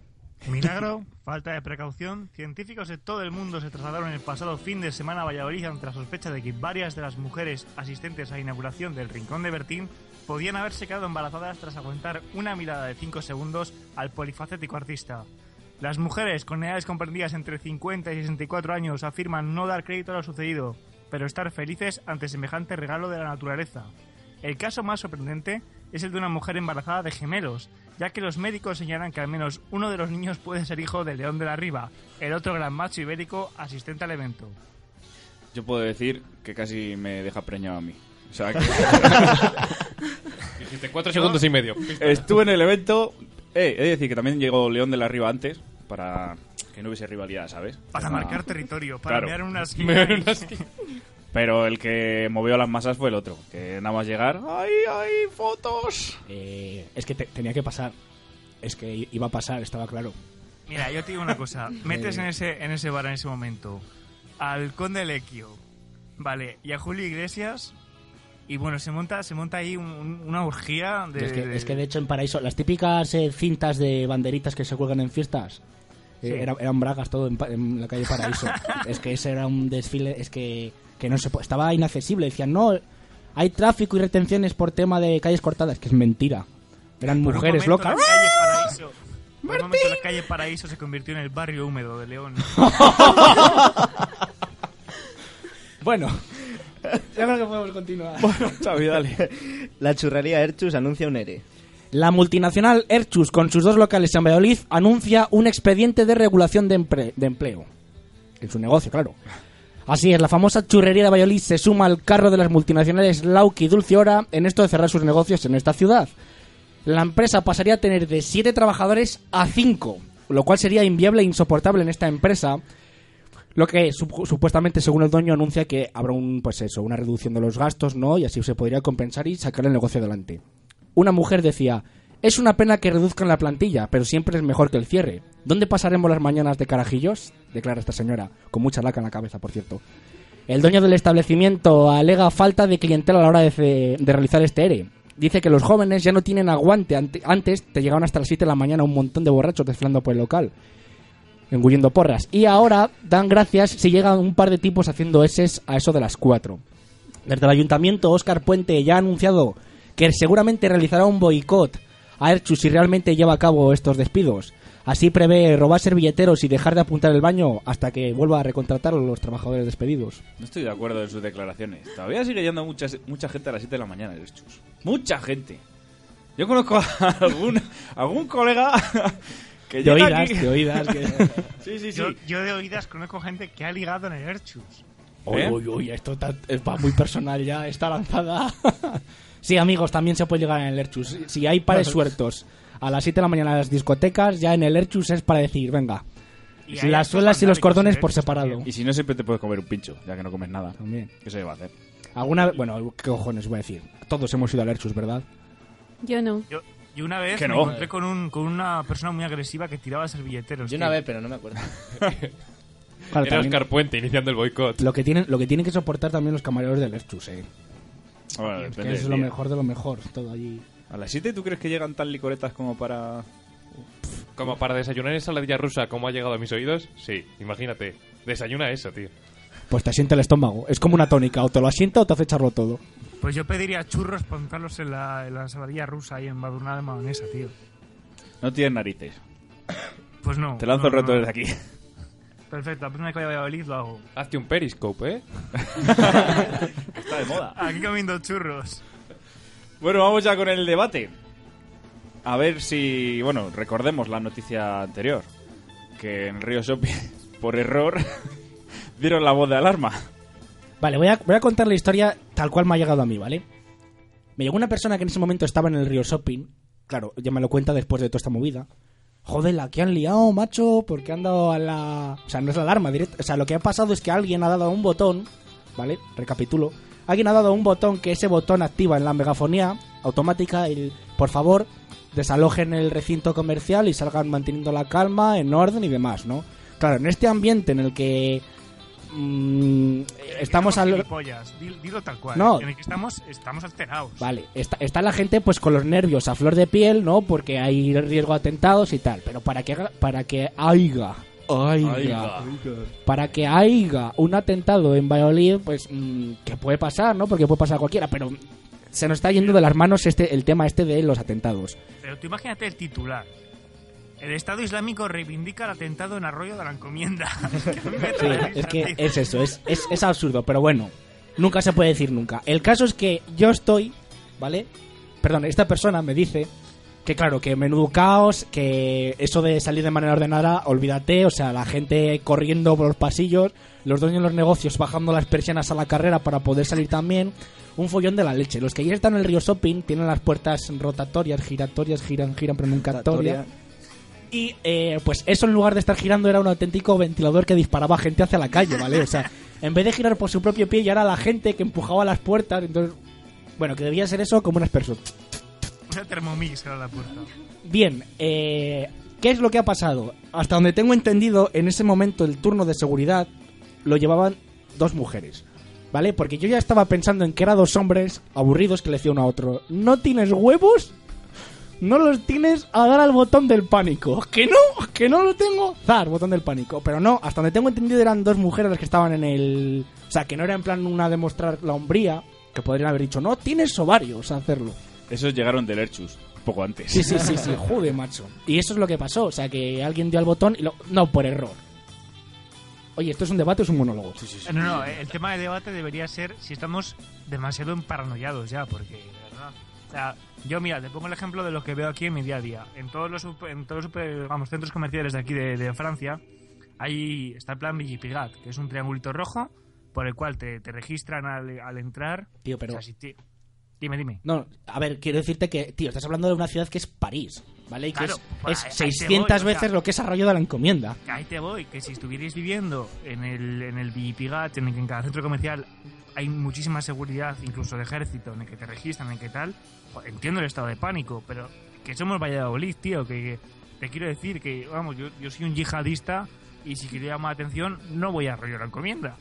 Speaker 8: Milagro, falta de precaución. Científicos de todo el mundo se trasladaron el pasado fin de semana a Valladolid ante la sospecha de que varias de las mujeres asistentes a la inauguración del Rincón de Bertín podían haberse quedado embarazadas tras aguantar una mirada de 5 segundos al polifacético artista. Las mujeres con edades comprendidas entre 50 y 64 años afirman no dar crédito a lo sucedido, pero estar felices ante semejante regalo de la naturaleza. El caso más sorprendente es el de una mujer embarazada de gemelos, ya que los médicos señalan que al menos uno de los niños puede ser hijo del león de la riba, el otro gran macho ibérico asistente al evento.
Speaker 3: Yo puedo decir que casi me deja preñado a mí. O sea, que...
Speaker 7: Dijiste cuatro segundos y medio.
Speaker 3: Estuve en el evento. Eh, he de decir que también llegó León de la Riva antes para que no hubiese rivalidad, ¿sabes?
Speaker 8: Para
Speaker 3: Ah,
Speaker 8: marcar territorio, para
Speaker 3: claro.
Speaker 8: mirar unas.
Speaker 3: Pero el que movió las masas fue el otro, que nada más llegar. ¡Ay, ay, fotos!
Speaker 4: Eh, es que te- tenía que pasar. Es que iba a pasar, estaba claro.
Speaker 8: Mira, yo te digo una cosa, metes
Speaker 4: Eh.
Speaker 8: en ese, en ese bar en ese momento al conde Lequio, vale, y a Julio Iglesias. Y bueno, se monta, se monta ahí un- un- una orgía de...
Speaker 4: es, que,
Speaker 8: de-
Speaker 4: es que de hecho en Paraíso, las típicas eh, cintas de banderitas que se cuelgan en fiestas, eh,
Speaker 8: Sí.
Speaker 4: eran bragas todo en la calle Paraíso. es que ese era un desfile, es que, que no se estaba inaccesible. Decían, no, hay tráfico y retenciones por tema de calles cortadas, que es mentira. Eran
Speaker 8: Por
Speaker 4: mujeres locas.
Speaker 8: La calle Paraíso, por un momento la calle Paraíso se convirtió en el barrio húmedo de León.
Speaker 4: bueno, yo creo que podemos continuar.
Speaker 3: Bueno, Xavi, dale.
Speaker 5: La churrería Erchus anuncia un ERE.
Speaker 4: La multinacional Erchus, con sus dos locales en Valladolid, anuncia un expediente de regulación de, empre- de empleo. En su negocio, claro. Así es, la famosa churrería de Valladolid se suma al carro de las multinacionales Lauki y Dulciora en esto de cerrar sus negocios en esta ciudad. La empresa pasaría a tener de 7 trabajadores a 5, lo cual sería inviable e insoportable en esta empresa. Lo que sup- supuestamente, según el dueño, anuncia que habrá un, pues eso, una reducción de los gastos, ¿no? Y así se podría compensar y sacar el negocio adelante. Una mujer decía, es una pena que reduzcan la plantilla, pero siempre es mejor que el cierre. ¿Dónde pasaremos las mañanas de carajillos? Declara esta señora, con mucha laca en la cabeza, por cierto. El dueño del establecimiento alega falta de clientela a la hora de, de realizar este ERE. Dice que los jóvenes ya no tienen aguante. Ante- Antes te llegaban hasta las 7 de la mañana un montón de borrachos desfilando por el local, engulliendo porras. Y ahora dan gracias si llegan un par de tipos haciendo eses a eso de las 4. Desde el ayuntamiento, Óscar Puente ya ha anunciado que seguramente realizará un boicot a Erchus si realmente lleva a cabo estos despidos. Así prevé robar servilleteros y dejar de apuntar el baño hasta que vuelva a recontratar a los trabajadores despedidos.
Speaker 3: No estoy de acuerdo en sus declaraciones. Todavía sigue yendo mucha, mucha gente a las 7 de la mañana, el chus. Mucha gente. Yo conozco a algún, algún colega que
Speaker 4: De
Speaker 3: llega
Speaker 4: oídas,
Speaker 3: aquí-
Speaker 4: de oídas, que-
Speaker 3: sí, sí, sí.
Speaker 8: Yo, yo de oídas conozco gente que ha ligado en el Erchus.
Speaker 4: Uy,
Speaker 3: ¿Eh?
Speaker 4: uy, uy, esto va muy personal ya, está lanzada. sí, amigos, también se puede llegar en el Erchus. Si hay pares sueltos a las 7 de la mañana en las discotecas, ya en el Erchus es para decir, venga,
Speaker 8: Y hay
Speaker 4: las
Speaker 8: actos
Speaker 4: suelas y los
Speaker 8: vandálicos
Speaker 4: cordones
Speaker 8: en
Speaker 4: por
Speaker 8: Erchus
Speaker 4: separado.
Speaker 3: Y si no, siempre te puedes comer un pincho, ya que no comes nada.
Speaker 4: También.
Speaker 3: ¿Qué se va a hacer?
Speaker 4: Alguna bueno, qué cojones voy a decir. Todos hemos ido al Erchus, ¿verdad?
Speaker 6: Yo no.
Speaker 8: Yo, yo una vez
Speaker 3: Que
Speaker 8: me
Speaker 3: no.
Speaker 8: encontré con, un, con una persona muy agresiva que tiraba servilleteros.
Speaker 5: Yo
Speaker 8: tío.
Speaker 5: una vez, pero no me acuerdo.
Speaker 4: Claro,
Speaker 7: Era
Speaker 4: también-
Speaker 7: Oscar Puente iniciando el boicot.
Speaker 4: Lo que tienen, lo que tienen que soportar también los camareros del Erchus, eh.
Speaker 3: Bueno,
Speaker 4: Que es
Speaker 3: del
Speaker 4: lo
Speaker 3: día.
Speaker 4: mejor de lo mejor, todo allí.
Speaker 3: ¿A las 7 tú crees que llegan tan licoretas como para...?
Speaker 7: Como para desayunar ensaladilla rusa, como ha llegado a mis oídos, sí, imagínate. Desayuna eso, tío.
Speaker 4: Pues te asienta el estómago. Es como una tónica, o te lo asienta o te hace echarlo todo.
Speaker 8: Pues yo pediría churros para untarlos en la, en la ensaladilla rusa ahí en Badurnada de Mayonesa, tío.
Speaker 3: No tienes narices.
Speaker 8: Pues no.
Speaker 3: Te lanzo
Speaker 8: no,
Speaker 3: el reto
Speaker 8: no.
Speaker 3: desde aquí.
Speaker 8: Perfecto, la próxima vez que vaya a Valladolid lo hago.
Speaker 7: Hazte un periscope, ¿eh?
Speaker 3: Está de moda.
Speaker 8: Aquí comiendo churros.
Speaker 3: Bueno, vamos ya con el debate. A ver si... Bueno, recordemos la noticia anterior. Que en el Río Shopping, por error, dieron la voz de alarma.
Speaker 4: Vale, voy a, voy a contar la historia tal cual me ha llegado a mí, ¿vale? Me llegó una persona que en ese momento estaba en el Río Shopping. Claro, ya me lo cuenta después de toda esta movida. Joder, la que han liado, macho, porque han dado a la... O sea, no es la alarma directa. O sea, lo que ha pasado es que alguien ha dado un botón, ¿vale? Recapitulo. Alguien ha dado un botón que ese botón activa en la megafonía automática el, por favor, desalojen el recinto comercial y salgan manteniendo la calma, en orden y demás, ¿no? Claro, en este ambiente en el que mm, estamos al...
Speaker 8: Dilo tal cual.
Speaker 4: No.
Speaker 8: En el que estamos, estamos alterados.
Speaker 4: Vale, está, está la gente pues con los nervios a flor de piel, ¿no? Porque hay riesgo de atentados y tal. Pero para que para que haiga,
Speaker 3: Aiga.
Speaker 4: para que haiga un atentado en Valladolid, pues mm, que puede pasar, ¿no? Porque puede pasar a cualquiera, pero se nos está yendo de las manos este el tema este de los atentados.
Speaker 8: Pero tú imagínate el titular. El Estado Islámico reivindica el atentado en Arroyo de la Encomienda.
Speaker 4: Sí, es que es eso, es, es, es absurdo, pero bueno, nunca se puede decir nunca. El caso es que yo estoy, ¿vale? Perdón, esta persona me dice que claro, que menudo caos, que eso de salir de manera ordenada, olvídate, o sea, la gente corriendo por los pasillos, los dueños de los negocios bajando las persianas a la carrera para poder salir también, un follón de la leche. Los que ya están en el río shopping tienen las puertas rotatorias, giratorias, giran, giran, pero nunca toria. Y eh, pues eso en lugar de estar girando era un auténtico ventilador que disparaba gente hacia la calle, ¿vale? O sea, en vez de girar por su propio pie ya era la gente que empujaba las puertas, entonces... Bueno, que debía ser eso como unas personas.
Speaker 8: Una Thermomix la puerta.
Speaker 4: Bien, eh, ¿qué es lo que ha pasado? Hasta donde tengo entendido, en ese momento el turno de seguridad lo llevaban dos mujeres. ¿Vale? Porque yo ya estaba pensando en que eran dos hombres aburridos que le decía uno a otro, ¿no tienes huevos? No los tienes a dar al botón del pánico. ¿Que no? ¿Que no lo tengo? Dar, botón del pánico. Pero no, hasta donde tengo entendido eran dos mujeres las que estaban en el... O sea, que no era en plan una demostrar la hombría, que podrían haber dicho, no, tienes ovarios a hacerlo.
Speaker 3: Esos llegaron del Erchus, poco antes.
Speaker 4: Sí, sí, sí, sí, joder, macho. Y eso es lo que pasó, o sea, que alguien dio al botón y lo... No, por error. Oye, ¿esto es un debate o es un monólogo?
Speaker 8: Eh, No, no, el tema de debate debería ser si estamos demasiado emparanoiados ya, porque de verdad. O sea, yo mira, te pongo el ejemplo de lo que veo aquí en mi día a día. En todos los, super- en todos los super- vamos, centros comerciales de aquí de, de Francia, ahí está el plan Vigipigat, que es un triangulito rojo por el cual te, te registran al, al entrar.
Speaker 4: Tío, pero-
Speaker 8: O sea, si ti- Dime, dime.
Speaker 4: No, a ver, quiero decirte que, tío, estás hablando de una ciudad que es París, ¿vale? Y que
Speaker 8: Claro,
Speaker 4: es,
Speaker 8: pues
Speaker 4: es
Speaker 8: ahí- ahí te
Speaker 4: 600
Speaker 8: voy, o sea-
Speaker 4: veces lo que es Arroyo de la Encomienda.
Speaker 8: Ahí te voy, que si estuvierais viviendo en el, en el Vigipigat, en el que en cada centro comercial hay muchísima seguridad, incluso de ejército, en el que te registran, en el que tal, entiendo el estado de pánico, pero que somos Valladolid, tío, que, que te quiero decir que, vamos, yo, yo soy un yihadista y si quiero llamar la atención, no voy a rollo la encomienda.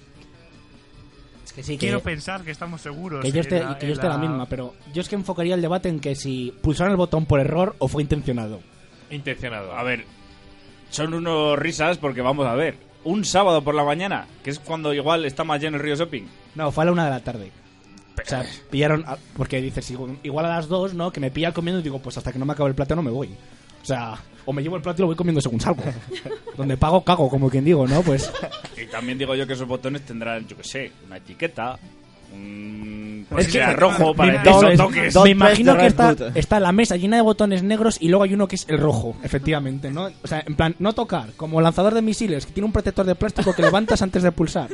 Speaker 4: Es que sí, que,
Speaker 8: Quiero pensar que estamos seguros.
Speaker 4: que yo esté,
Speaker 8: la-
Speaker 4: que yo
Speaker 8: en
Speaker 4: esté la...
Speaker 8: la-
Speaker 4: misma, pero yo es que enfocaría el debate en que si pulsaron el botón por error o fue intencionado.
Speaker 7: Intencionado.
Speaker 3: A ver, son unos risas porque vamos a ver. Un sábado por la mañana, que es cuando igual está más lleno el Río Shopping.
Speaker 4: No, fue a la una de la tarde. O sea, pillaron. a- porque dices, igual igual a las dos, ¿no? Que me pilla comiendo y digo, pues hasta que no me acabe el plato no me voy. O sea, o me llevo el plato y lo voy comiendo según salgo. Donde pago, cago, como quien digo, ¿no? Pues.
Speaker 3: Y también digo yo que esos botones tendrán, yo que sé, una etiqueta, un
Speaker 4: Es
Speaker 3: que sea rojo para
Speaker 4: me,
Speaker 3: que esos
Speaker 4: me-
Speaker 3: toques.
Speaker 4: me imagino que está, está la mesa llena de botones negros y luego hay uno que es el rojo, efectivamente, ¿no? O sea, en plan, no tocar, como lanzador de misiles, que tiene un protector de plástico que levantas antes de pulsar.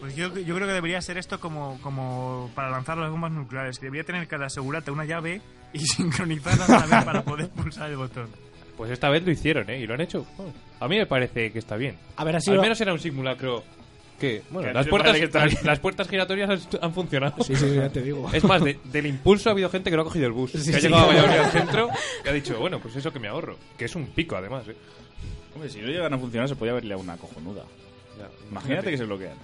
Speaker 8: Pues yo, yo creo que debería ser esto como, como para lanzar las bombas nucleares, que debería tener cada asegurarte una llave y sincronizarlas a la vez para poder pulsar el botón.
Speaker 7: Pues esta vez lo hicieron, ¿eh? Y lo han hecho. Oh, A mí me parece que está bien.
Speaker 4: A ver, ha sido-
Speaker 7: Al menos era un simulacro que... Bueno,
Speaker 3: Que
Speaker 7: las
Speaker 3: me
Speaker 7: puertas,
Speaker 3: parece que está
Speaker 7: las,
Speaker 3: bien.
Speaker 7: las puertas giratorias han, han funcionado.
Speaker 4: Sí, sí, ya te digo.
Speaker 7: Es más, de- del impulso ha habido gente que no ha cogido el bus.
Speaker 4: Sí,
Speaker 7: que ha
Speaker 4: sí.
Speaker 7: llegado a Valladolid al centro y ha dicho, bueno, pues eso que me ahorro. Que es un pico, además, ¿eh?
Speaker 3: Hombre, si no llegan a funcionar se podía haberle a una cojonuda. Imagínate que se bloquean.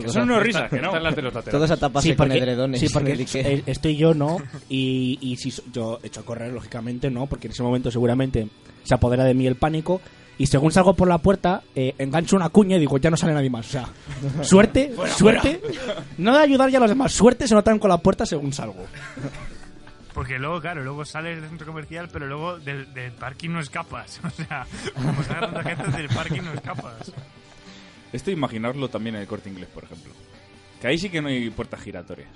Speaker 3: Que son unos risas, que no.
Speaker 7: Están las de los laterales.
Speaker 5: Todos a taparse con edredones.
Speaker 4: Sí, porque eh, estoy yo, ¿no? Y, y si yo echo a correr, lógicamente, ¿no? Porque en ese momento seguramente se apodera de mí el pánico. Y según salgo por la puerta, eh, engancho una cuña y digo, ya no sale nadie más. O sea, suerte,
Speaker 3: Fuera,
Speaker 4: suerte. No de ayudar ya a los demás, suerte se notan con la puerta según salgo.
Speaker 8: Porque luego, claro, luego sales del centro comercial, pero luego del, del parking no escapas. O sea, como salga tanta gente del parking no escapas.
Speaker 3: Esto imaginarlo también en el corte inglés, por ejemplo. Que ahí sí que no hay puertas giratorias.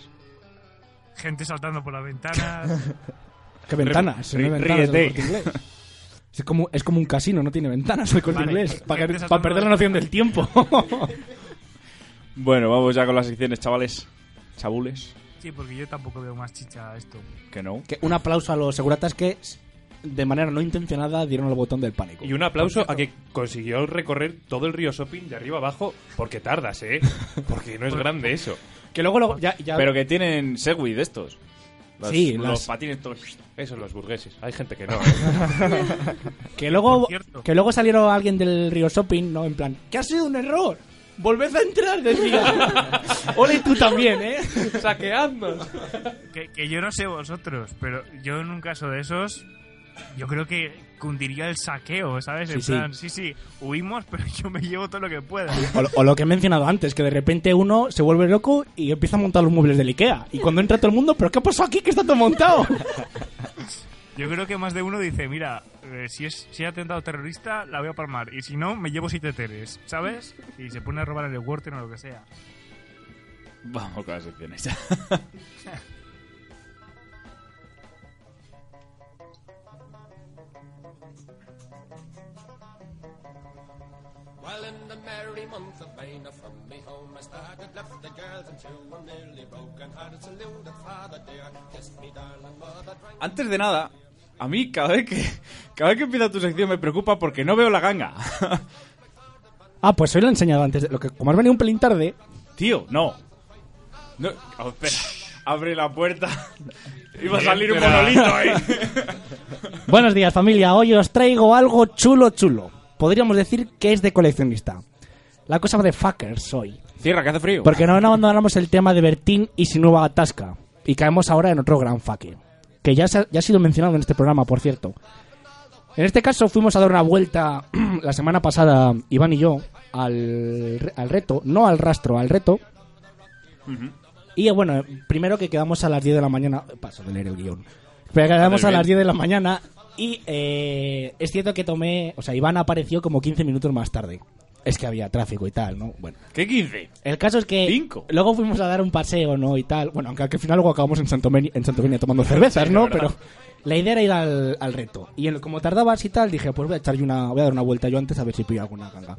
Speaker 8: Gente saltando por las ventanas.
Speaker 4: ¿Qué ventanas? No hay ventanas del
Speaker 3: ríete.
Speaker 4: Corte Inglés. Es como, es como un casino, no tiene ventanas el corte
Speaker 8: Vale.
Speaker 4: inglés. Para, que- perder la noción del tiempo.
Speaker 3: Bueno, vamos ya con las secciones, chavales. Chabules.
Speaker 8: Sí, porque yo tampoco veo más chicha a esto.
Speaker 3: Que no.
Speaker 4: Que un aplauso a los seguratas que, de manera no intencionada, dieron el botón del pánico.
Speaker 7: Y un aplauso a que consiguió recorrer todo el río Shopping de arriba abajo, porque tardas, ¿eh? Porque no es grande eso.
Speaker 4: Que luego, luego ya, ya-
Speaker 3: Pero que tienen Segway de estos. Los,
Speaker 4: Sí,
Speaker 3: los
Speaker 4: las-
Speaker 3: patines todos.
Speaker 7: Eso, los burgueses. Hay gente que no. ¿eh?
Speaker 4: Que luego,
Speaker 8: Por cierto.
Speaker 4: que luego salieron alguien del Río Shopping, ¿no? En plan, que ha sido un error. Volved a entrar, decía. Ole tú también, ¿eh?
Speaker 7: ¡Saqueadnos!
Speaker 8: Que, que yo no sé vosotros, pero yo en un caso de esos, yo creo que cundiría el saqueo, ¿sabes? En
Speaker 4: Sí, sí.
Speaker 8: plan, sí, sí, huimos, pero yo me llevo todo lo que pueda.
Speaker 4: O, lo- o lo que he mencionado antes, que de repente uno se vuelve loco y empieza a montar los muebles del Ikea. Y cuando entra todo el mundo, ¿pero qué pasó aquí? que está todo montado?
Speaker 8: Yo creo que más de uno dice, mira, eh, si es si es atentado terrorista, la voy a palmar. Y si no, me llevo siete teles, ¿sabes? Y se pone a robar en el Wharton o lo que sea.
Speaker 3: Vamos con las secciones.
Speaker 2: merry month of May, now from me home I started, left the girls and two, and nearly broken hearted, saluted father dear, kissed me darling mother, drank
Speaker 3: Antes de nada, a mí cada vez que cada vez que empieza tu sección me preocupa porque no veo la ganga.
Speaker 4: Ah, pues hoy lo he enseñado antes. de- Lo que, como has venido un pelín tarde,
Speaker 3: Tío, no. No, oh, espera. Abre la puerta. Iba a salir un monolito ahí.
Speaker 4: Buenos días familia, hoy os traigo algo chulo chulo. Podríamos decir que es de coleccionista. La cosa de fuckers hoy.
Speaker 3: Cierra, que hace frío.
Speaker 4: Porque no abandonamos el tema de Bertín y su nueva atasca. Y caemos ahora en otro gran fucker. Que ya, se ha, ya ha sido mencionado en este programa, por cierto. En este caso fuimos a dar una vuelta la semana pasada, Iván y yo, al, al reto. No al rastro, al reto. Y bueno, primero que quedamos a las 10 de la mañana. Paso de leer el guion. Pero quedamos a las
Speaker 3: bien.
Speaker 4: 10 de la mañana. Y eh, es cierto que tomé. O sea, Iván apareció como 15 minutos más tarde. Es que había tráfico y tal, ¿no? Bueno.
Speaker 3: ¿Qué 15?
Speaker 4: El caso es que
Speaker 3: Cinco.
Speaker 4: luego fuimos a dar un paseo, ¿no? Y tal. Bueno, aunque al final luego acabamos en Santomeni, en tomando cervezas, ¿no? Pero la idea era ir al, al reto. Y en- como tardabas y tal, dije, pues voy a echar yo una, voy a dar una vuelta yo antes a ver si pillo alguna ganga.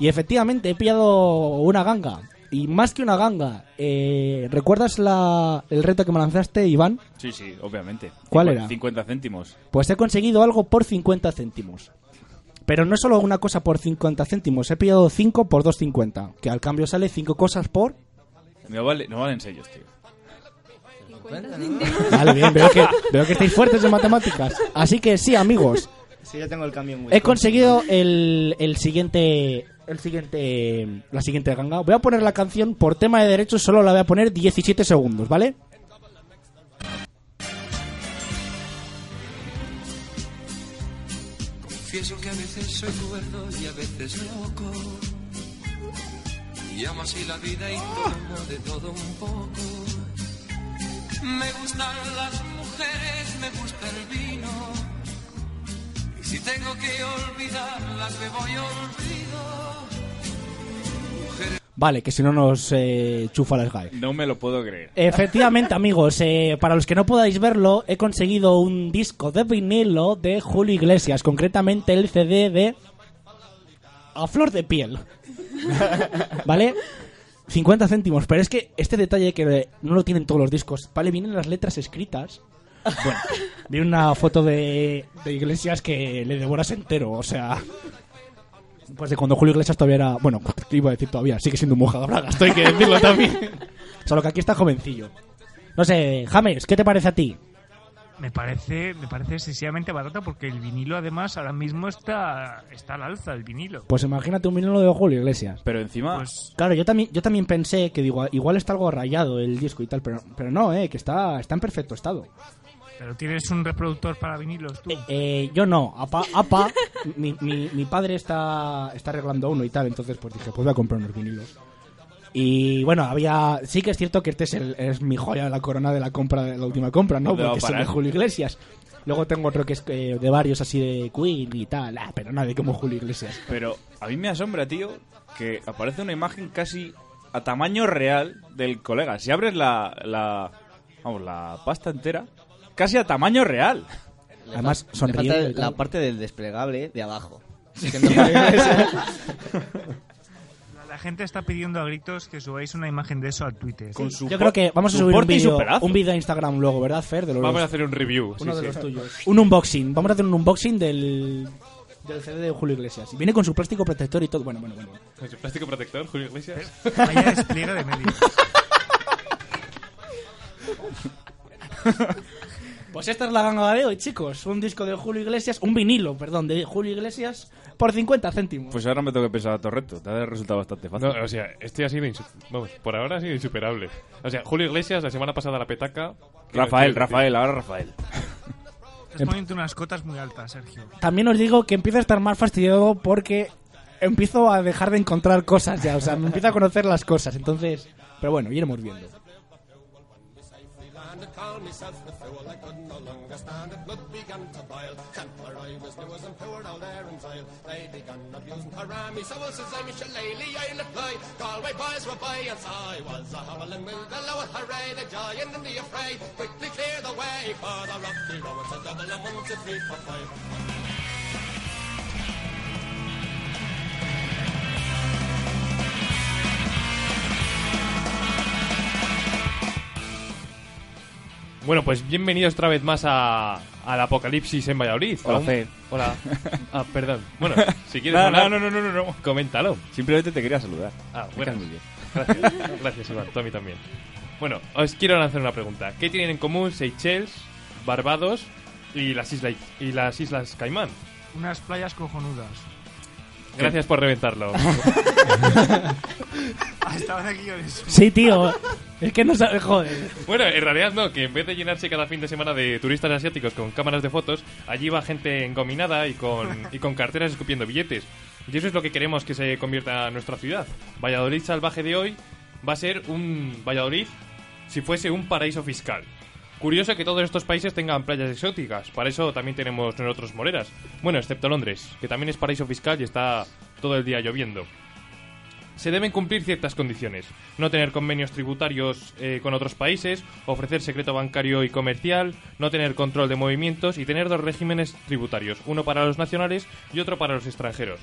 Speaker 4: Y efectivamente he pillado una ganga. Y más que una ganga, eh, ¿recuerdas la, el reto que me lanzaste, Iván?
Speaker 3: Sí, sí, obviamente.
Speaker 4: ¿Cuál
Speaker 3: Cincu-
Speaker 4: era?
Speaker 3: 50 céntimos.
Speaker 4: Pues he conseguido algo por 50 céntimos. Pero no es solo una cosa por 50 céntimos, he pillado 5 por 2,50. Que al cambio sale 5 cosas por
Speaker 3: No, vale, no valen sellos, tío.
Speaker 4: Vale, bien, veo que, veo que estáis fuertes en matemáticas. Así que sí, amigos.
Speaker 5: Sí, yo tengo el cambio muy
Speaker 4: He conseguido el, el siguiente. El siguiente. La siguiente ganga. Voy a poner la canción por tema de derechos, solo la voy a poner 17 segundos, ¿vale?
Speaker 15: Confieso que a veces soy cuerdo y a veces loco. Y amo así la vida y tomo de todo un poco. Me gustan las mujeres, me gusta el vino. Y si tengo que olvidarlas, me voy olvido.
Speaker 4: Vale, que si no nos eh, chufa la SGAE.
Speaker 3: No me lo puedo creer.
Speaker 4: Efectivamente, amigos, eh, para los que no podáis verlo, he conseguido un disco de vinilo de Julio Iglesias, concretamente el CD de A Flor de Piel. ¿Vale? 50 céntimos, pero es que este detalle que no lo tienen todos los discos, ¿vale? Vienen las letras escritas. Bueno, vi una foto de, de Iglesias que le devoras entero, o sea... Pues de cuando Julio Iglesias todavía era... Bueno, ¿qué iba a decir todavía? Sigue siendo un mojado bragas, hay que decirlo también. Solo que aquí está jovencillo. No sé, James, ¿qué te parece a ti?
Speaker 8: Me parece, me parece excesivamente barato porque el vinilo además ahora mismo está, está al alza el vinilo.
Speaker 4: Pues imagínate un vinilo de Julio Iglesias.
Speaker 3: Pero encima...
Speaker 8: Pues
Speaker 4: Claro, yo también, yo también pensé que digo, igual está algo rayado el disco y tal, pero, pero no, eh, que está, está en perfecto estado.
Speaker 8: Pero tienes un reproductor para vinilos tú.
Speaker 4: Eh, yo no, apa, apa mi, mi, mi padre está, está arreglando uno y tal, entonces pues dije, pues voy a comprar unos vinilos. Y bueno, había. Sí que es cierto que este es, el- es mi joya de la corona de la compra de la última compra, ¿no?
Speaker 3: ¿Dónde va
Speaker 4: Porque es de? Julio Iglesias. Luego tengo otro que es eh, de varios así de Queen y tal, ah, pero nadie como Julio Iglesias.
Speaker 3: Pero a mí me asombra, tío, que aparece una imagen casi a tamaño real del colega. Si abres la, la vamos, la pasta entera, casi a tamaño real.
Speaker 4: Además,
Speaker 5: Le
Speaker 4: sonriendo y tal.
Speaker 5: la parte del desplegable de abajo.
Speaker 8: La gente está pidiendo a gritos que subáis una imagen de eso al Twitter.
Speaker 4: Yo creo que vamos a subir un vídeo un vídeo a Instagram luego, ¿verdad, Fer? De los-
Speaker 7: Vamos a hacer un review.
Speaker 4: Uno
Speaker 7: sí,
Speaker 4: de
Speaker 7: sí.
Speaker 4: los tuyos. Un unboxing. Vamos a hacer un unboxing del, del CD de Julio Iglesias. Y viene con su plástico protector y todo. Bueno, bueno, bueno.
Speaker 7: ¿Con su plástico protector, Julio Iglesias?
Speaker 8: Vaya despliegue de medios.
Speaker 4: Pues esta es la ganga de hoy, chicos. Un disco de Julio Iglesias, un vinilo, perdón, de Julio Iglesias por 50 céntimos.
Speaker 3: Pues ahora me tengo que pensar a Torreto. Te ha resultado bastante fácil.
Speaker 7: No, o sea, este ha sido insu- vamos, por ahora ha sido insuperable. O sea, Julio Iglesias la semana pasada la petaca.
Speaker 3: Rafael, Rafael, ahora Rafael.
Speaker 8: Estás poniendo unas cotas muy altas, Sergio.
Speaker 4: También os digo que empiezo a estar más fastidiado porque empiezo a dejar de encontrar cosas ya. O sea, me empiezo a conocer las cosas. Entonces, pero bueno, iremos viendo.
Speaker 2: And to call myself the fool, I could no longer stand it. Blood began to boil. Templar I was new as and poured all there tile. They began abusing haram me. So well says I'm shillelagh, I'll apply. Galway boys were by and so I was a howling with the lower hooray, the giant and the affray. Quickly clear the way for the rocky road to double a one, two, three, four, five.
Speaker 7: Bueno, pues bienvenidos otra vez más a, al Apocalipsis en Valladolid.
Speaker 3: Hola.
Speaker 7: Hola. Ah, perdón. Bueno, si quieres
Speaker 3: No,
Speaker 7: hablar,
Speaker 3: no, no, no, no, no.
Speaker 7: coméntalo.
Speaker 3: Simplemente te quería saludar.
Speaker 7: Ah, bueno.
Speaker 3: caes muy bien.
Speaker 7: Gracias, gracias Iván, tú a mí también. Bueno, os quiero lanzar una pregunta. ¿Qué tienen en común Seychelles, Barbados y las, islas y las Islas Caimán?
Speaker 8: Unas playas cojonudas.
Speaker 7: Gracias por reventarlo.
Speaker 8: Ah, estaban aquí con eso.
Speaker 4: Sí, tío. Es que no sabes, joder.
Speaker 7: Bueno, en realidad no, que en vez de llenarse cada fin de semana de turistas asiáticos con cámaras de fotos, allí va gente engominada y con, y con carteras escupiendo billetes. Y eso es lo que queremos que se convierta en nuestra ciudad. Valladolid salvaje de hoy va a ser un Valladolid si fuese un paraíso fiscal. Curioso que todos estos países tengan playas exóticas, para eso también tenemos nosotros moreras. Bueno, excepto Londres, que también es paraíso fiscal y está todo el día lloviendo. Se deben cumplir ciertas condiciones. No tener convenios tributarios eh, con otros países, ofrecer secreto bancario y comercial, no tener control de movimientos y tener dos regímenes tributarios, uno para los nacionales y otro para los extranjeros.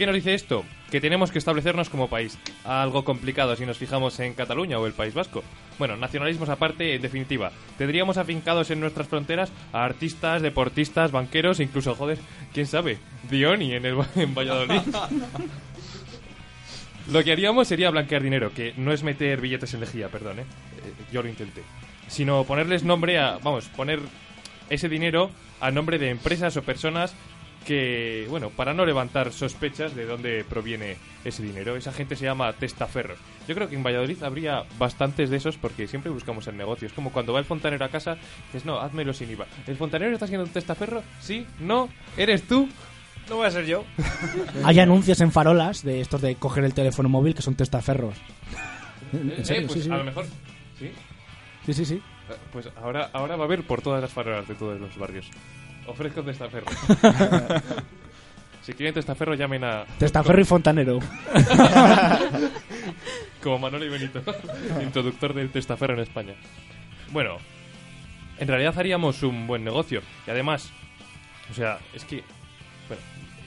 Speaker 7: ¿Qué nos dice esto? Que tenemos que establecernos como país. Algo complicado si nos fijamos en Cataluña o el País Vasco. Bueno, nacionalismos aparte, en definitiva, tendríamos afincados en nuestras fronteras a artistas, deportistas, banqueros incluso, joder, quién sabe, Dioni en, el, en Valladolid. Lo que haríamos sería blanquear dinero, que no es meter billetes en lejía, perdón, ¿eh? Eh, yo lo intenté. Sino ponerles nombre a. Vamos, poner ese dinero a nombre de empresas o personas que, bueno, para no levantar sospechas de dónde proviene ese dinero. Esa gente se llama testaferros. Yo creo que en Valladolid habría bastantes de esos porque siempre buscamos el negocio. Es como cuando va el fontanero a casa, dices, no, házmelo sin IVA. ¿El fontanero está siendo un testaferro? Sí, no, eres tú.
Speaker 3: No voy a ser yo.
Speaker 4: Hay anuncios en farolas de estos de coger el teléfono móvil que son testaferros.
Speaker 7: Eh,
Speaker 4: En serio,
Speaker 7: pues
Speaker 4: sí, sí.
Speaker 7: a lo mejor. Sí.
Speaker 4: Sí, sí, sí.
Speaker 7: Eh, Pues ahora, ahora va a haber por todas las farolas de todos los barrios. Ofrezco testaferro. si quieren testaferro, llamen a.
Speaker 4: Testaferro y fontanero.
Speaker 7: Como Manolo y Benito, introductor del testaferro en España. Bueno, en realidad haríamos un buen negocio. Y además, o sea, es que.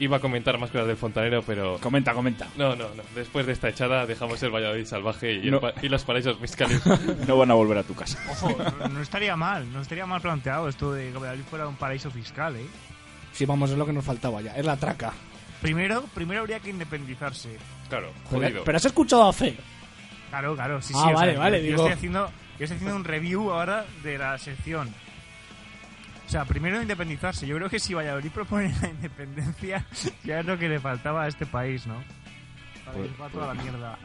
Speaker 7: Iba a comentar más cosas del fontanero, pero.
Speaker 3: Comenta, comenta.
Speaker 7: No, no, no. Después de esta echada, dejamos el Valladolid salvaje y, el
Speaker 3: No.
Speaker 7: pa- y los paraísos fiscales.
Speaker 3: No van a volver a tu casa.
Speaker 8: Ojo, no, no estaría mal, no estaría mal planteado esto de que Valladolid fuera un paraíso fiscal, ¿eh?
Speaker 4: Sí, vamos, es lo que nos faltaba ya. Es la traca.
Speaker 8: Primero, primero habría que independizarse.
Speaker 7: Claro,
Speaker 4: Pero, pero has escuchado a Fe.
Speaker 8: Claro, claro, sí,
Speaker 4: Ah,
Speaker 8: sí. o
Speaker 4: vale,
Speaker 8: sea,
Speaker 4: vale,
Speaker 8: Yo,
Speaker 4: digo-
Speaker 8: estoy haciendo, yo estoy haciendo un review ahora de la sección. O sea, primero independizarse. Yo creo que si Valladolid propone la independencia, ya es lo que le faltaba a este país, ¿no? Para
Speaker 7: Pues-
Speaker 8: va toda la mierda.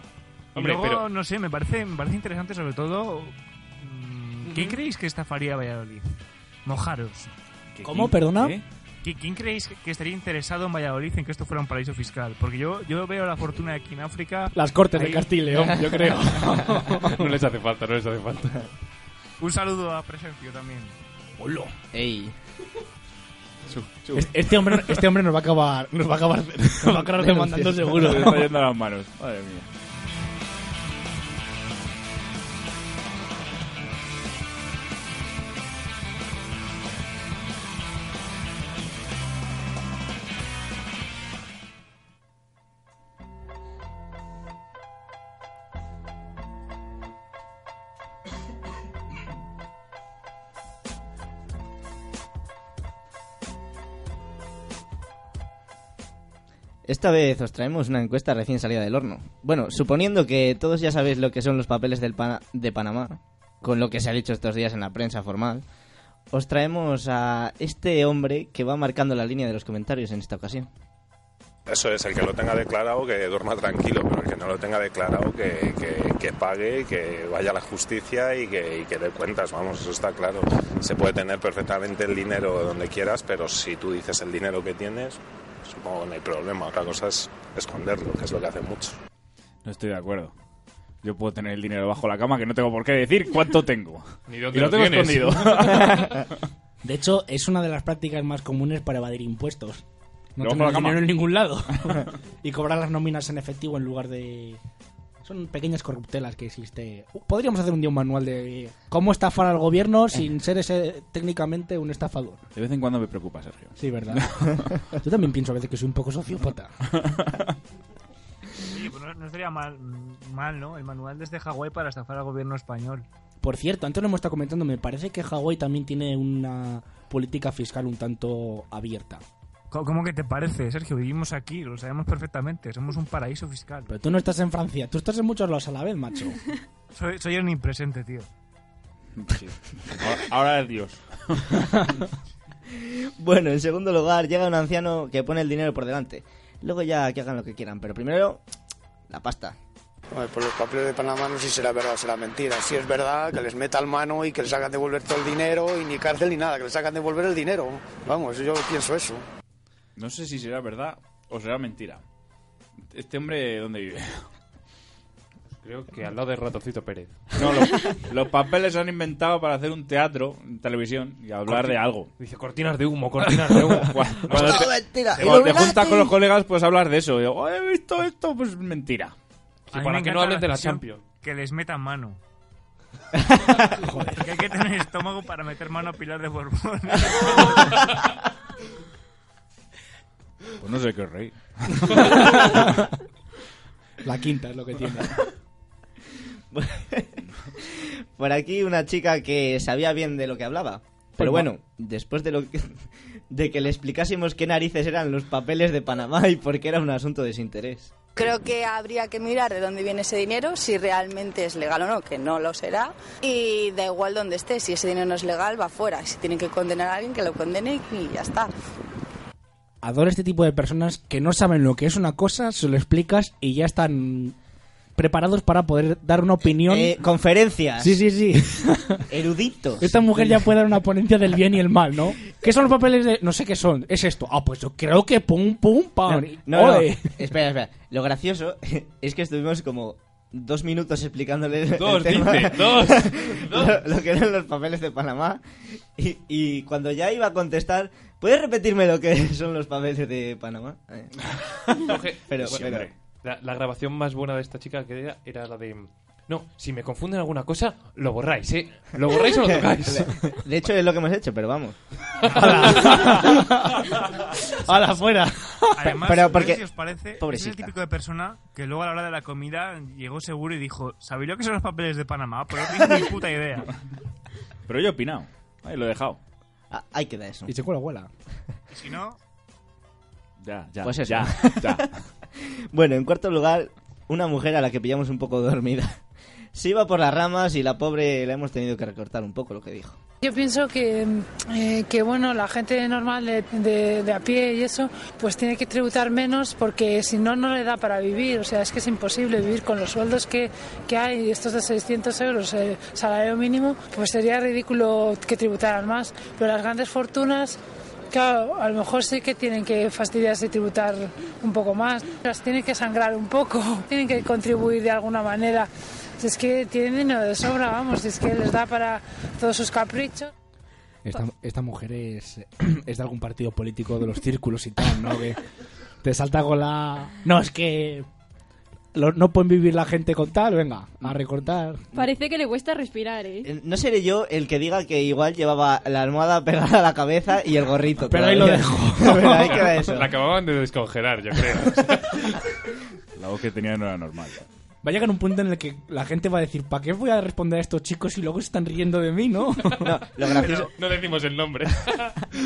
Speaker 8: Y
Speaker 7: Hombre,
Speaker 8: luego,
Speaker 7: pero-
Speaker 8: no sé, me parece, me parece interesante sobre todo... mm, ¿Quién creéis que estafaría Valladolid? Mojaros.
Speaker 4: ¿Cómo? ¿Perdona?
Speaker 8: ¿Qui- ¿Quién creéis que- estaría interesado en Valladolid en que esto fuera un paraíso fiscal? Porque yo, yo veo la fortuna aquí en África.
Speaker 4: Las Cortes de
Speaker 8: ahí-
Speaker 4: Castilla y León, yo creo.
Speaker 7: no les hace falta, no les hace falta.
Speaker 8: Un saludo a Presencio también.
Speaker 4: Hola.
Speaker 5: Ey.
Speaker 4: Es- Este hombre, este hombre nos va a acabar, nos va a acabar, nos va a acabar demandando seguro.
Speaker 3: Se le está yendo a las manos. Madre mía.
Speaker 5: Esta vez os traemos una encuesta recién salida del horno. Bueno, suponiendo que todos ya sabéis lo que son los papeles del Pana- de Panamá, con lo que se ha dicho estos días en la prensa formal, os traemos a este hombre que va marcando la línea de los comentarios en esta ocasión.
Speaker 14: Eso es, el que lo tenga declarado que duerma tranquilo, pero el que no lo tenga declarado que, que, pague, que vaya a la justicia y que, y que dé cuentas, vamos, eso está claro. Se puede tener perfectamente el dinero donde quieras, pero si tú dices el dinero que tienes, supongo que no hay problema. Otra cosa es esconderlo, que es lo que hacen muchos.
Speaker 3: No estoy de acuerdo. Yo puedo tener el dinero bajo la cama que no tengo por qué decir cuánto tengo.
Speaker 7: Ni dónde
Speaker 3: y lo
Speaker 7: lo
Speaker 3: tengo
Speaker 7: tienes.
Speaker 3: escondido.
Speaker 4: De hecho, es una de las prácticas más comunes para evadir impuestos. No tener dinero en ningún lado. y cobrar las nóminas en efectivo en lugar de... Son pequeñas corruptelas que existe. Podríamos hacer un día un manual de cómo estafar al gobierno sin ser ese técnicamente un estafador.
Speaker 3: De vez en cuando me preocupa, Sergio.
Speaker 4: Sí, ¿verdad? Yo también pienso a veces que soy un poco sociópata.
Speaker 8: Pues no, no estaría mal, mal, ¿no? El manual desde Hawái para estafar al gobierno español.
Speaker 4: Por cierto, antes lo hemos estado comentando, me parece que Hawái también tiene una política fiscal un tanto abierta.
Speaker 8: ¿Cómo que te parece, Sergio? Vivimos aquí, lo sabemos perfectamente. Somos un paraíso fiscal.
Speaker 4: Pero tú no estás en Francia, tú estás en muchos lados a la vez, macho.
Speaker 8: Soy, soy omnipresente, tío.
Speaker 3: Ahora, ahora es Dios.
Speaker 5: Bueno, en segundo lugar llega un anciano que pone el dinero por delante. Luego ya que hagan lo que quieran, pero primero la pasta.
Speaker 16: Bueno, pues los papeles de Panamá no sé si será verdad o será mentira. Si es verdad, que les metan mano y que les hagan devolver todo el dinero y ni cárcel ni nada, que les hagan devolver el dinero. Vamos, yo pienso eso.
Speaker 3: No sé si será verdad o será mentira. ¿Este hombre dónde vive?
Speaker 7: Creo que al lado de Ratoncito Pérez.
Speaker 3: No, los, los papeles se han inventado para hacer un teatro en televisión y hablar
Speaker 7: Corti-
Speaker 3: de algo.
Speaker 7: Dice cortinas de humo, cortinas de humo.
Speaker 3: Cuando, cuando te,
Speaker 5: mentira.
Speaker 3: cuando te juntas con los colegas, puedes hablar de eso. Yo, "Oh, he visto esto, pues mentira.
Speaker 8: Mí
Speaker 7: para
Speaker 8: me
Speaker 7: que no hablen de la Champions.
Speaker 8: Que les metan mano. Que hay que tener estómago para meter mano a Pilar de Borbón.
Speaker 3: Pues no sé qué rey.
Speaker 4: La quinta es lo que tiene.
Speaker 5: Por aquí una chica que sabía bien de lo que hablaba. Pero
Speaker 4: Pues
Speaker 5: bueno, después de lo que, de que le explicásemos qué narices eran los papeles de Panamá y por qué era un asunto de desinterés.
Speaker 17: Creo que habría que mirar de dónde viene ese dinero, si realmente es legal o no, que no lo será. Y da igual dónde esté, si ese dinero no es legal, va fuera. Si tienen que condenar a alguien, que lo condene y ya está.
Speaker 4: Adoro este tipo de personas que no saben lo que es una cosa, se lo explicas y ya están preparados para poder dar una opinión.
Speaker 5: Eh, conferencias.
Speaker 4: Sí, sí, sí.
Speaker 5: Eruditos.
Speaker 4: Esta mujer ya puede dar una ponencia del bien y el mal, ¿no? ¿Qué son los papeles de.? No sé qué son. Es esto. Ah, pues yo creo que pum, pum, pam.
Speaker 5: No, no, espera, espera. Lo gracioso es que estuvimos como dos minutos explicándole el
Speaker 7: Dos,
Speaker 5: tema-
Speaker 7: dice, dos,
Speaker 5: lo, lo que eran los papeles de Panamá y, y cuando ya iba a contestar, ¿puedes repetirme lo que son los papeles de Panamá? Eh. Pero-
Speaker 7: Sí,
Speaker 5: pero-
Speaker 7: hombre. la, la grabación más buena de esta chica que era, era la de... No, si me confunden alguna cosa, lo borráis, ¿eh? ¿Lo borráis o lo tocáis?
Speaker 5: De hecho es lo que hemos hecho, pero vamos.
Speaker 4: ¡Hala, fuera!
Speaker 8: Además,
Speaker 5: Pero porque-
Speaker 8: si os parece, es el típico de persona que luego a la hora de la comida llegó seguro y dijo, ¿sabéis lo que son los papeles de Panamá? Pero no tengo ni puta idea.
Speaker 3: Pero yo he opinado. Ahí lo he dejado.
Speaker 5: Ah, ahí queda eso.
Speaker 4: Y se cuela,
Speaker 8: si no,
Speaker 3: Ya, ya.
Speaker 5: Pues eso.
Speaker 3: Ya, ya.
Speaker 5: Bueno, en cuarto lugar, una mujer a la que pillamos un poco dormida. Se iba por las ramas y la pobre la hemos tenido que recortar un poco lo que dijo.
Speaker 12: Yo pienso que, eh, que bueno, la gente normal de, de- de a pie y eso, pues tiene que tributar menos porque si no, no le da para vivir. O sea, es que es imposible vivir con los sueldos que, que hay, estos de 600 euros, eh, salario mínimo, pues sería ridículo que tributaran más. Pero las grandes fortunas, claro, a lo mejor sí que tienen que fastidiarse y tributar un poco más. Las tienen que sangrar un poco, tienen que contribuir de alguna manera. Si es que tienen dinero de sobra, vamos, si es que les da para todos sus caprichos.
Speaker 4: Esta, esta mujer es, es de algún partido político de los círculos y tal, ¿no? Que te salta con la... No, es que lo- no pueden vivir la gente con tal, venga, a recortar.
Speaker 6: Parece que le cuesta respirar, ¿eh?
Speaker 5: Eh, No seré yo el que diga que igual llevaba la almohada pegada a la cabeza y el gorrito.
Speaker 4: Pero ahí lo
Speaker 5: todavía.
Speaker 4: dejo.
Speaker 5: Pero ahí queda eso.
Speaker 7: La acababan de descongelar, yo creo.
Speaker 3: La voz que tenía no era normal.
Speaker 4: Va a llegar un punto en el que la gente va a decir, ¿para qué voy a responder a estos chicos y luego se están riendo de mí, no?
Speaker 5: No, lo gracioso,
Speaker 7: No decimos el nombre.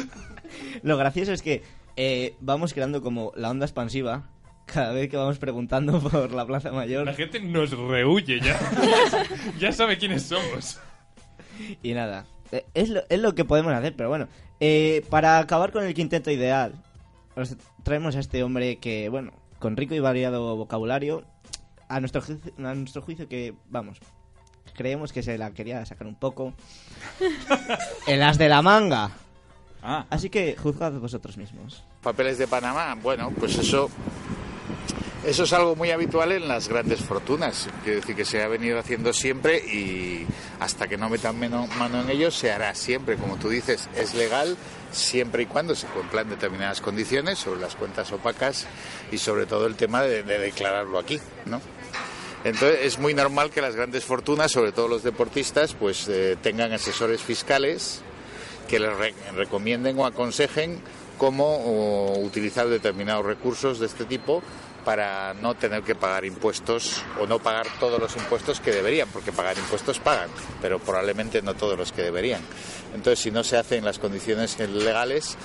Speaker 5: lo gracioso es que eh, vamos creando como la onda expansiva cada vez que vamos preguntando por la Plaza Mayor.
Speaker 7: La gente nos rehuye ya. ya sabe quiénes somos.
Speaker 5: Y nada, eh, es lo, es lo que podemos hacer, pero bueno. Eh, para acabar con el quinteto ideal, os traemos a este hombre que, bueno, con rico y variado vocabulario, a nuestro, juicio- a nuestro juicio que, vamos, creemos que se la quería sacar un poco. El as de la manga.
Speaker 3: Ah,
Speaker 5: Así que juzgad vosotros mismos.
Speaker 18: Papeles de Panamá, bueno, pues eso, eso es algo muy habitual en las grandes fortunas. Quiero decir que se ha venido haciendo siempre y hasta que no metan mano en ello se hará siempre. Como tú dices, es legal siempre y cuando se cumplan determinadas condiciones sobre las cuentas opacas y sobre todo el tema de, de declararlo aquí, ¿no? Entonces es muy normal que las grandes fortunas, sobre todo los deportistas, pues eh, tengan asesores fiscales que les re- recomienden o aconsejen cómo utilizar determinados recursos de este tipo para no tener que pagar impuestos o no pagar todos los impuestos que deberían, porque pagar impuestos pagan, pero probablemente no todos los que deberían. Entonces, si no se hace en las condiciones legales,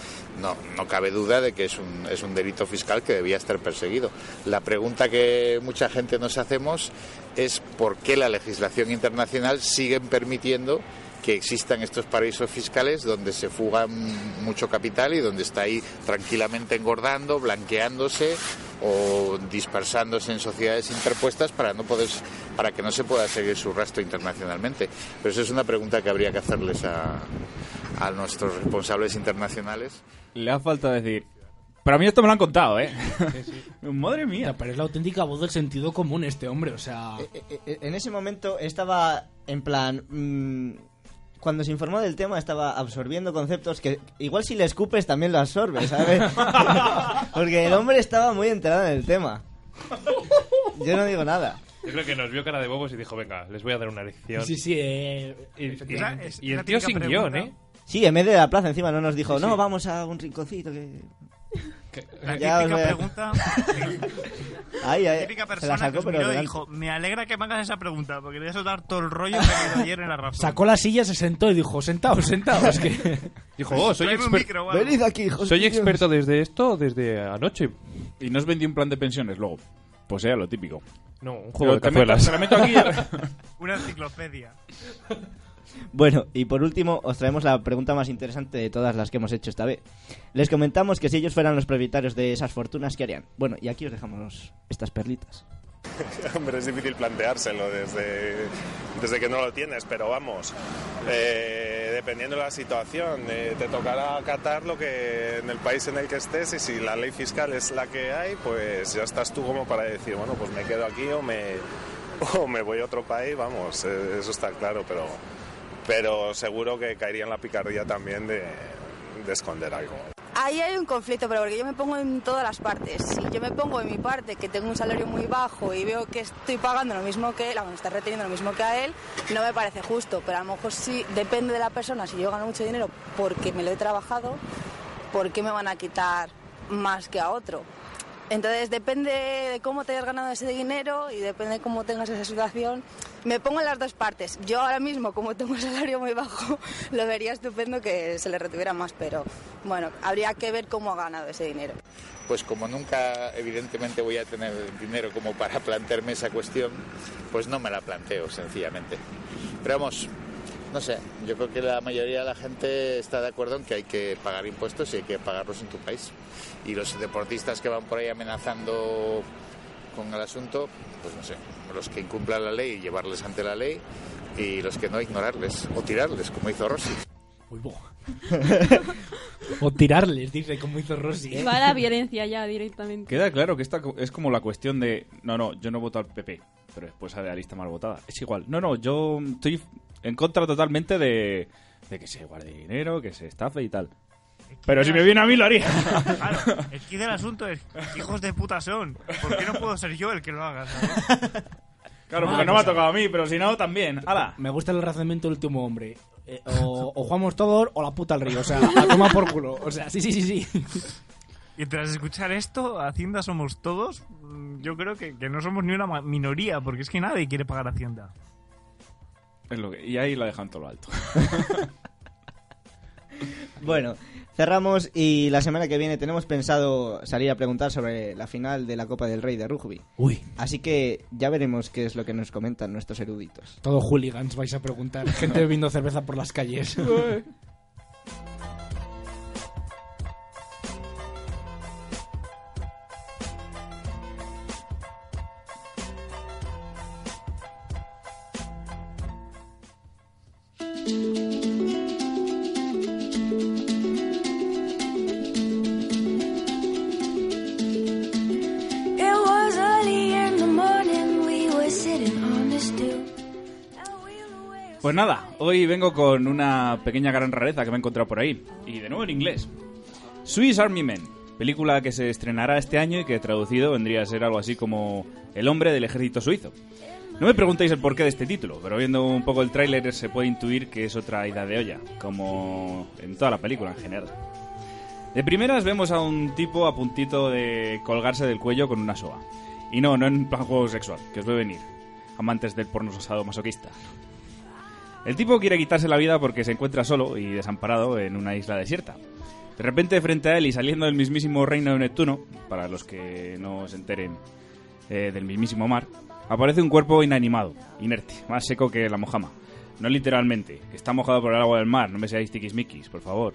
Speaker 18: no, no cabe duda de que es un, es un delito fiscal que debía estar perseguido. La pregunta que mucha gente nos hacemos es por qué la legislación internacional sigue permitiendo que existan estos paraísos fiscales donde se fuga mucho capital y donde está ahí tranquilamente engordando, blanqueándose o dispersándose en sociedades interpuestas para no poder para que no se pueda seguir su rastro internacionalmente. Pero eso es una pregunta que habría que hacerles a, a nuestros responsables internacionales.
Speaker 3: Le ha falta decir. Pero a mí esto me lo han contado, ¿eh? Madre mía.
Speaker 4: Pero es la auténtica voz del sentido común este hombre, o sea...
Speaker 5: Eh, En ese momento estaba en plan... mm, cuando se informó del tema estaba absorbiendo conceptos que igual si le escupes también lo absorbe, ¿sabes? Porque el hombre estaba muy enterado en el tema. Yo no digo nada.
Speaker 7: Yo creo que nos vio cara de bobos y dijo, venga, les voy a dar una lección.
Speaker 4: Sí, sí, eh,
Speaker 7: Y, y-
Speaker 4: efectivamente.
Speaker 7: y- y el tío sin guion, ¿eh?
Speaker 5: Sí, en medio de la plaza encima no nos dijo, no, vamos a un rinconcito que...
Speaker 8: La
Speaker 5: Ya
Speaker 8: típica pregunta. La
Speaker 5: ahí,
Speaker 8: típica persona
Speaker 5: sacó,
Speaker 8: que
Speaker 5: pero
Speaker 8: miró y dijo: Me alegra que me hagas esa pregunta, porque le voy a soltar todo el rollo que me ayer en la razón.
Speaker 4: Sacó la silla, se sentó y dijo, sentaos, sentaos. Que...
Speaker 7: Dijo, oh, soy
Speaker 8: Tráeme un
Speaker 7: exper-
Speaker 8: micro o algo.
Speaker 5: Venid aquí, hijos
Speaker 7: Soy
Speaker 5: de Dios.
Speaker 7: experto desde esto desde anoche.
Speaker 3: Y no os vendí un plan de pensiones luego. Pues era lo típico.
Speaker 7: No, un juego de
Speaker 3: Pero te meto-
Speaker 7: cazuelas.
Speaker 3: te la meto aquí y-
Speaker 8: Una enciclopedia.
Speaker 5: Bueno, y por último, os traemos la pregunta más interesante de todas las que hemos hecho esta vez. Les comentamos que si ellos fueran los propietarios de esas fortunas, ¿qué harían? Bueno, y aquí os dejamos estas perlitas.
Speaker 14: Hombre, es difícil planteárselo desde, desde que no lo tienes, pero vamos, eh, dependiendo de la situación, eh, te tocará acatar lo que en el país en el que estés y si la ley fiscal es la que hay, pues ya estás tú como para decir, bueno, pues me quedo aquí o me, o me voy a otro país, vamos, eh, eso está claro, pero, pero seguro que caería en la picardía también de, de esconder algo.
Speaker 17: Ahí hay un conflicto, pero porque yo me pongo en todas las partes. Si yo me pongo en mi parte, que tengo un salario muy bajo y veo que estoy pagando lo mismo que él, aunque está reteniendo lo mismo que a él, no me parece justo. Pero a lo mejor sí, depende de la persona. Si yo gano mucho dinero porque me lo he trabajado, ¿por qué me van a quitar más que a otro? Entonces depende de cómo te hayas ganado ese dinero y depende de cómo tengas esa situación. Me pongo en las dos partes. Yo ahora mismo, como tengo un salario muy bajo, lo vería estupendo que se le retuviera más, pero bueno, habría que ver cómo ha ganado ese dinero.
Speaker 18: Pues como nunca evidentemente voy a tener dinero como para plantearme esa cuestión, pues no me la planteo sencillamente. Pero vamos, no sé, yo creo que la mayoría de la gente está de acuerdo en que hay que pagar impuestos y hay que pagarlos en tu país. Y los deportistas que van por ahí amenazando con el asunto, pues no sé, los que incumplan la ley, llevarles ante la ley y los que no, ignorarles o tirarles, como hizo Rossi.
Speaker 4: Uy, bo. o tirarles, dice, como hizo Rossi.
Speaker 6: Va a la violencia ya directamente.
Speaker 3: Queda claro que esta es como la cuestión de, no, no, yo no voto al PP, pero después sale la lista mal votada. Es igual. No, no, yo estoy en contra totalmente de, de que se guarde dinero, que se estafe y tal. Pero si me viene a mí lo haría.
Speaker 8: Claro, el kit del asunto es: ¿qué hijos de puta son? ¿Por qué no puedo ser yo el que lo haga? ¿sabes?
Speaker 3: Claro, porque no me ha tocado a mí, pero si no, también. ¡Hala!
Speaker 4: Me gusta el razonamiento del último hombre. Eh, o, o jugamos todos o la puta al río. O sea, a tomar por culo. O sea, sí, sí, sí, sí.
Speaker 8: Y tras escuchar esto, Hacienda somos todos. mm, Yo creo que, que no somos ni una minoría, porque es que nadie quiere pagar Hacienda.
Speaker 3: Es lo que, y ahí la dejan todo lo alto.
Speaker 5: Bueno, cerramos y la semana que viene tenemos pensado salir a preguntar sobre la final de la Copa del Rey de Rugby.
Speaker 4: Uy.
Speaker 5: Así que ya veremos qué es lo que nos comentan nuestros eruditos.
Speaker 4: Todo hooligans vais a preguntar. Gente bebiendo cerveza por las calles.
Speaker 3: Pues nada, hoy vengo con una pequeña gran rareza que me he encontrado por ahí. Y de nuevo en inglés. Swiss Army Men, película que se estrenará este año y que traducido vendría a ser algo así como El hombre del ejército suizo. No me preguntéis el porqué de este título, pero viendo un poco el tráiler se puede intuir que es otra idea de olla, como en toda la película en general. De primeras vemos a un tipo a puntito de colgarse del cuello con una soga. Y no, no en plan juego sexual, que os ve venir. Amantes del porno sosado masoquista. El tipo quiere quitarse la vida porque se encuentra solo y desamparado en una isla desierta. De repente, frente a él y saliendo del mismísimo reino de Neptuno, para los que no se enteren eh, del mismísimo mar, aparece un cuerpo inanimado, inerte, más seco que la mojama. no literalmente, está mojado por el agua del mar, no me seáis tiquismiquis, por favor.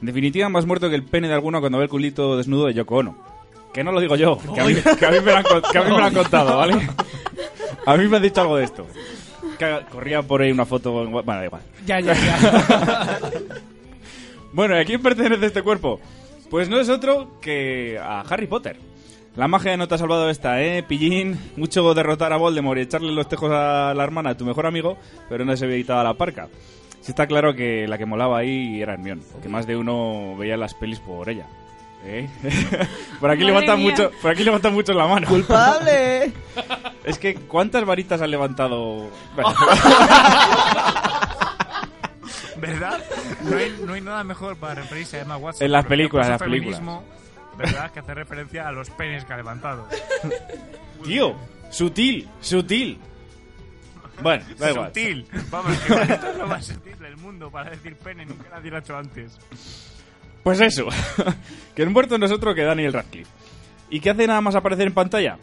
Speaker 3: En definitiva, más muerto que el pene de alguno cuando ve el culito desnudo de Yoko Ono. Que no lo digo yo, que a mí, que a mí me, lo han, que a mí me lo han contado, ¿vale? A mí me han dicho algo de esto. Corría por ahí una foto... en- Bueno, da igual.
Speaker 4: Ya, ya, ya.
Speaker 3: Bueno, ¿y a quién pertenece este cuerpo? Pues no es otro que a Harry Potter. La magia no te ha salvado esta, ¿eh, pillín? Mucho derrotar a Voldemort y echarle los tejos a la hermana de tu mejor amigo, pero no se había evitado a la parca. Sí está claro que la que molaba ahí era Hermione, que más de uno veía las pelis por ella. ¿Eh? por aquí levantan mucho, por aquí levantan mucho la mano.
Speaker 5: ¡Culpable!
Speaker 3: es que ¿cuántas varitas han levantado?
Speaker 8: ¿Verdad? No hay, no hay nada mejor para referirse a Emma Watson.
Speaker 3: En las películas, en las
Speaker 8: feminismo, ¿Verdad? Que hace referencia a los penes que ha levantado.
Speaker 3: Tío, sutil, sutil. Bueno, da igual.
Speaker 8: Sutil. Vamos, que esto es lo más sutil del mundo para decir pene. Nunca nadie lo ha hecho antes.
Speaker 3: Pues eso, que el muerto no es otro que Daniel Radcliffe. ¿Y qué hace nada más aparecer en pantalla?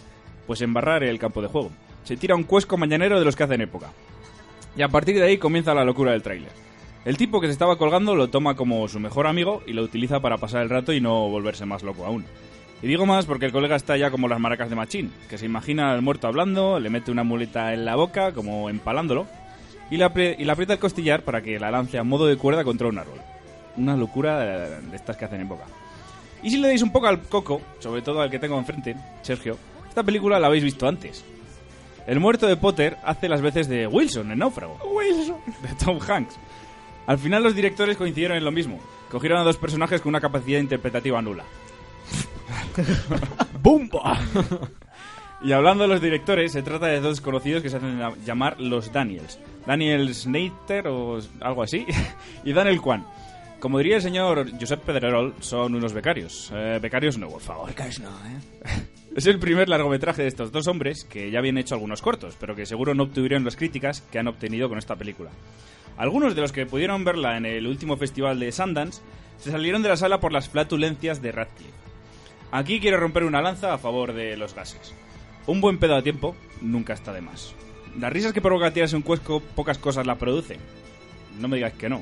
Speaker 3: Pues embarrar el campo de juego. Se tira un cuesco mañanero de los que hacen época. Y a partir de ahí comienza la locura del tráiler. El tipo que se estaba colgando lo toma como su mejor amigo y lo utiliza para pasar el rato y no volverse más loco aún. Y digo más porque el colega está ya como las maracas de Machín, que se imagina al muerto hablando, le mete una muleta en la boca, como empalándolo, y le, y le aprieta el costillar para que la lance a modo de cuerda contra un árbol. Una locura de estas que hacen época. Y si le dais un poco al coco, sobre todo al que tengo enfrente, Sergio, esta película la habéis visto antes. El muerto de Potter hace las veces de Wilson en Náufrago. Wilson. De Tom Hanks. Al final los directores coincidieron en lo mismo. Cogieron a dos personajes con una capacidad interpretativa nula. ¡Bumba! y hablando de los directores, se trata de dos desconocidos que se hacen la- llamar los Daniels. Daniel Snater o algo así. y Daniel Kwan. Como diría el señor Josep Pedrerol, son unos becarios. Eh, becarios no, por favor.
Speaker 4: Becarios no, ¿eh?
Speaker 3: Es el primer largometraje de estos dos hombres que ya habían hecho algunos cortos, pero que seguro no obtuvieron las críticas que han obtenido con esta película. Algunos de los que pudieron verla en el último festival de Sundance se salieron de la sala por las flatulencias de Radcliffe. Aquí quiero romper una lanza a favor de los gases. Un buen pedo a tiempo nunca está de más. Las risas que provoca tirarse un cuesco, pocas cosas las producen. No me digas que no.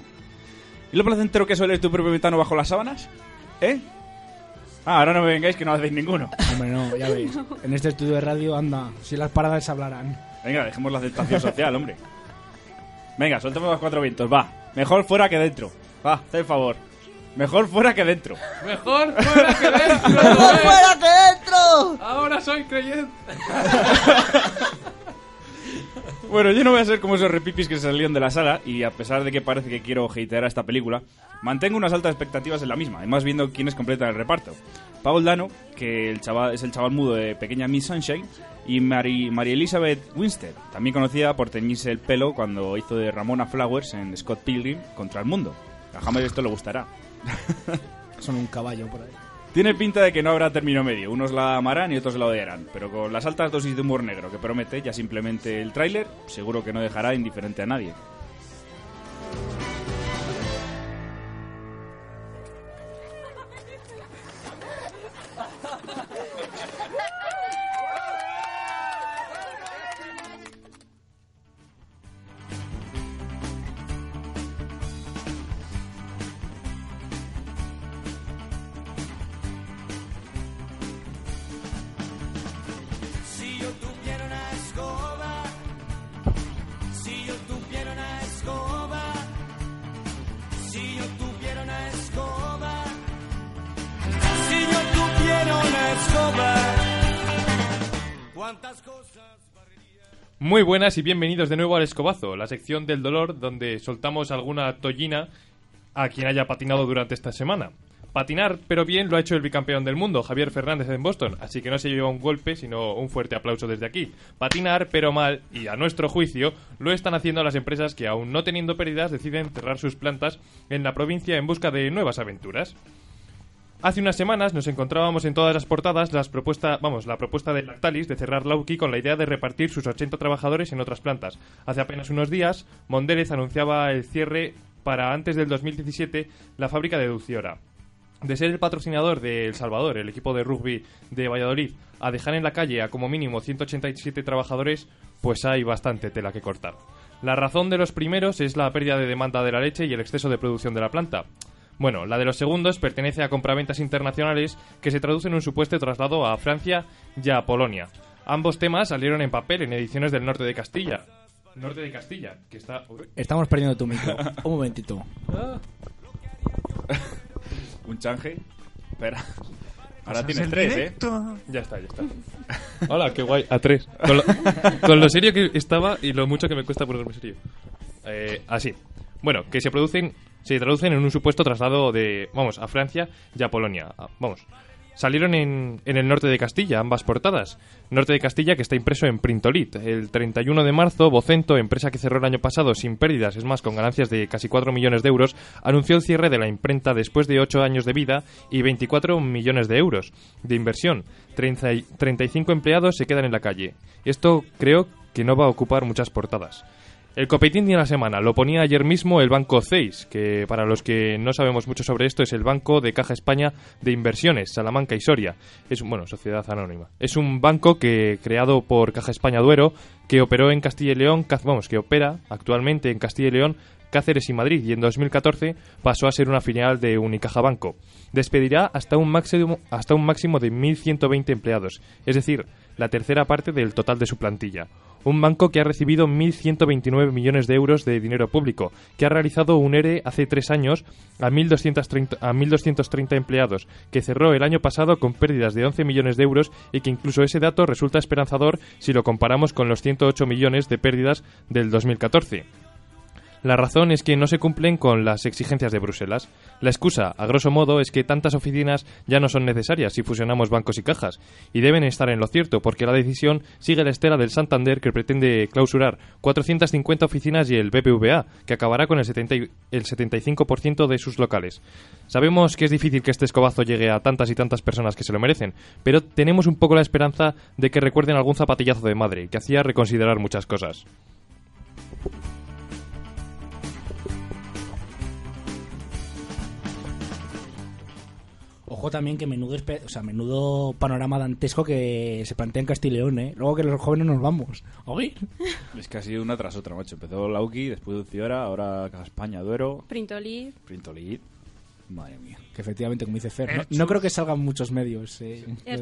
Speaker 3: ¿Y lo placentero que suele tu propio metano bajo las sábanas? ¿Eh? Ah, ahora no me vengáis que no hacéis ninguno.
Speaker 4: Hombre, no, ya veis. En este estudio de radio, anda, si las paradas se hablarán.
Speaker 3: Venga, dejemos la aceptación social, hombre. Venga, soltemos los cuatro vientos, va. Mejor fuera que dentro. Va, haz el favor. Mejor fuera que dentro.
Speaker 7: Mejor fuera que dentro.
Speaker 5: ¡Mejor fuera que dentro!
Speaker 7: Ahora soy creyente.
Speaker 3: Bueno, yo no voy a ser como esos repipis que se salieron de la sala y a pesar de que parece que quiero hatear esta película, mantengo unas altas expectativas en la misma, además viendo quiénes completan el reparto. Paul Dano, que es el chaval mudo de Pequeña Miss Sunshine, y Mary, María Elizabeth Winstead, también conocida por teñirse el pelo cuando hizo de Ramona Flowers en Scott Pilgrim contra el mundo. A Hammer esto le gustará.
Speaker 4: Son un caballo por ahí.
Speaker 3: Tiene pinta de que no habrá término medio. Unos la amarán y otros la odiarán. Pero con las altas dosis de humor negro que promete ya simplemente el tráiler, seguro que no dejará indiferente a nadie.
Speaker 7: Muy buenas y bienvenidos de nuevo al Escobazo, la sección del dolor donde soltamos alguna tollina a quien haya patinado durante esta semana. Patinar, pero bien, lo ha hecho el bicampeón del mundo, Javier Fernández en Boston, así que no se lleva un golpe, sino un fuerte aplauso desde aquí. Patinar, pero mal, y a nuestro juicio, lo están haciendo las empresas que, aún no teniendo pérdidas, deciden cerrar sus plantas en la provincia en busca de nuevas aventuras. Hace unas semanas nos encontrábamos en todas las portadas las propuesta, vamos, la propuesta de Lactalis de cerrar Lauki con la idea de repartir sus 80 trabajadores en otras plantas. Hace apenas unos días, Mondelez anunciaba el cierre para antes del 2017 la fábrica de Dulciora. De ser el patrocinador de El Salvador, el equipo de rugby de Valladolid, a dejar en la calle a como mínimo 187 trabajadores, pues hay bastante tela que cortar. La razón de los primeros es la pérdida de demanda de la leche y el exceso de producción de la planta. Bueno, la de los segundos pertenece a compraventas internacionales que se traduce en un supuesto traslado a Francia y a Polonia. Ambos temas salieron en papel en ediciones del norte de Castilla. Norte de Castilla, que está...
Speaker 4: Estamos perdiendo tu micro. Un momentito.
Speaker 3: Un change. Espera. Ahora tienes
Speaker 7: en
Speaker 3: tres, ¿eh?
Speaker 7: directo. Ya está, ya está. Hola, qué guay. A tres. Con lo, con lo serio que estaba y lo mucho que me cuesta ponerme serio. Eh, así. Bueno, que se producen, se traducen en un supuesto traslado de, vamos, a Francia y a Polonia. Ah, Vamos. Salieron en, en el norte de Castilla, ambas portadas. Norte de Castilla que está impreso en Printolit. El 31 de marzo, Vocento, empresa que cerró el año pasado sin pérdidas, es más, con ganancias de casi 4 millones de euros, anunció el cierre de la imprenta después de 8 años de vida y 24 millones de euros de inversión. 30 y- 35 empleados se quedan en la calle. Esto creo que no va a ocupar muchas portadas. El copetín de la semana lo ponía ayer mismo el Banco CEIS, que para los que no sabemos mucho sobre esto es el Banco de Caja España de Inversiones, Salamanca y Soria. Es bueno, sociedad anónima. Es un banco que creado por Caja España Duero, que operó en Castilla y León, vamos, que opera actualmente en Castilla y León, Cáceres y Madrid y en 2014 pasó a ser una filial de Unicaja Banco. Despedirá hasta un máximo hasta un máximo de 1120 empleados, es decir, la tercera parte del total de su plantilla. Un banco que ha recibido 1.129 millones de euros de dinero público, que ha realizado un ERE hace tres años a 1.230, a 1.230 empleados, que cerró el año pasado con pérdidas de 11 millones de euros y que incluso ese dato resulta esperanzador si lo comparamos con los 108 millones de pérdidas del 2014. La razón es que no se cumplen con las exigencias de Bruselas. La excusa, a grosso modo, es que tantas oficinas ya no son necesarias si fusionamos bancos y cajas, y deben estar en lo cierto, porque la decisión sigue la estela del Santander que pretende clausurar 450 oficinas y el BBVA, que acabará con el, 70 y- el 75% de sus locales. Sabemos que es difícil que este escobazo llegue a tantas y tantas personas que se lo merecen, pero tenemos un poco la esperanza de que recuerden algún zapatillazo de madre, que hacía reconsiderar muchas cosas.
Speaker 4: Ojo también que menudo, o sea, menudo panorama dantesco que se plantea en Castilla y León, ¿eh? Luego que los jóvenes nos vamos. ¿Oí?
Speaker 3: Es que ha sido una tras otra, macho. Empezó Lauki, después Uciora, ahora España, Duero,
Speaker 6: Printolid.
Speaker 3: Printolid.
Speaker 4: Madre mía. Que efectivamente, como dice Fer, no, no creo que salgan muchos medios. eh.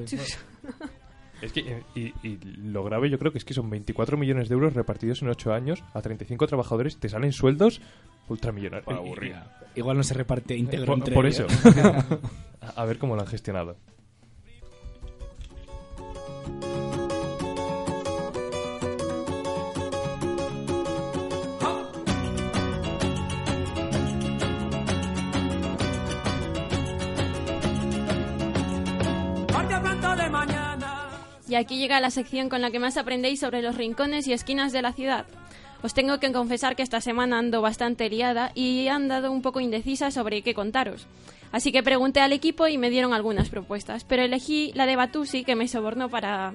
Speaker 7: Es que, eh, y, y lo grave yo creo que es que son 24 millones de euros repartidos en 8 años a 35 trabajadores, te salen sueldos ultramillonarios.
Speaker 3: Para aburrir.
Speaker 4: Igual no se reparte íntegro
Speaker 7: Por,
Speaker 4: entre
Speaker 7: por
Speaker 4: ellos.
Speaker 7: eso. a ver cómo lo han gestionado.
Speaker 6: Aquí llega la sección con la que más aprendéis sobre los rincones y esquinas de la ciudad. Os tengo que confesar que esta semana ando bastante liada y he andado un poco indecisa sobre qué contaros. Así que pregunté al equipo y me dieron algunas propuestas, pero elegí la de Batusi que me sobornó para,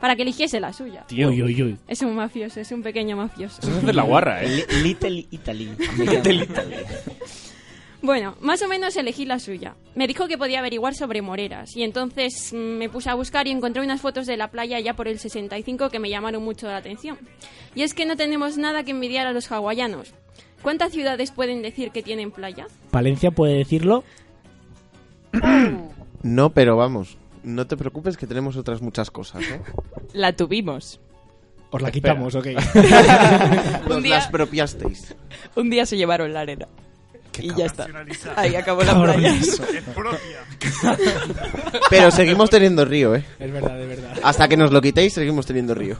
Speaker 6: para que eligiese la suya.
Speaker 3: Tío.
Speaker 4: Uy, uy, uy.
Speaker 6: Es un mafioso, es un pequeño mafioso.
Speaker 3: Eso es hacer la guarra, ¿eh?
Speaker 5: Li- Little Italy.
Speaker 3: Little Italy.
Speaker 6: Bueno, más o menos elegí la suya. Me dijo que podía averiguar sobre moreras y entonces mm, me puse a buscar y encontré unas fotos de la playa ya por el 65 que me llamaron mucho la atención. Y es que no tenemos nada que envidiar a los hawaianos. ¿Cuántas ciudades pueden decir que tienen playa?
Speaker 4: Valencia puede decirlo.
Speaker 9: No, pero vamos, no te preocupes que tenemos otras muchas cosas, ¿eh?
Speaker 1: La tuvimos.
Speaker 4: Os la
Speaker 9: Espera.
Speaker 4: quitamos, ok.
Speaker 9: Nos
Speaker 1: Un día-
Speaker 9: las propiasteis.
Speaker 1: Un día se llevaron la arena. Y ya está. Ahí acabó la playa.
Speaker 8: Es propia.
Speaker 9: Pero seguimos teniendo río, ¿eh?
Speaker 4: Es verdad, es verdad.
Speaker 9: Hasta que nos lo quitéis, seguimos teniendo río.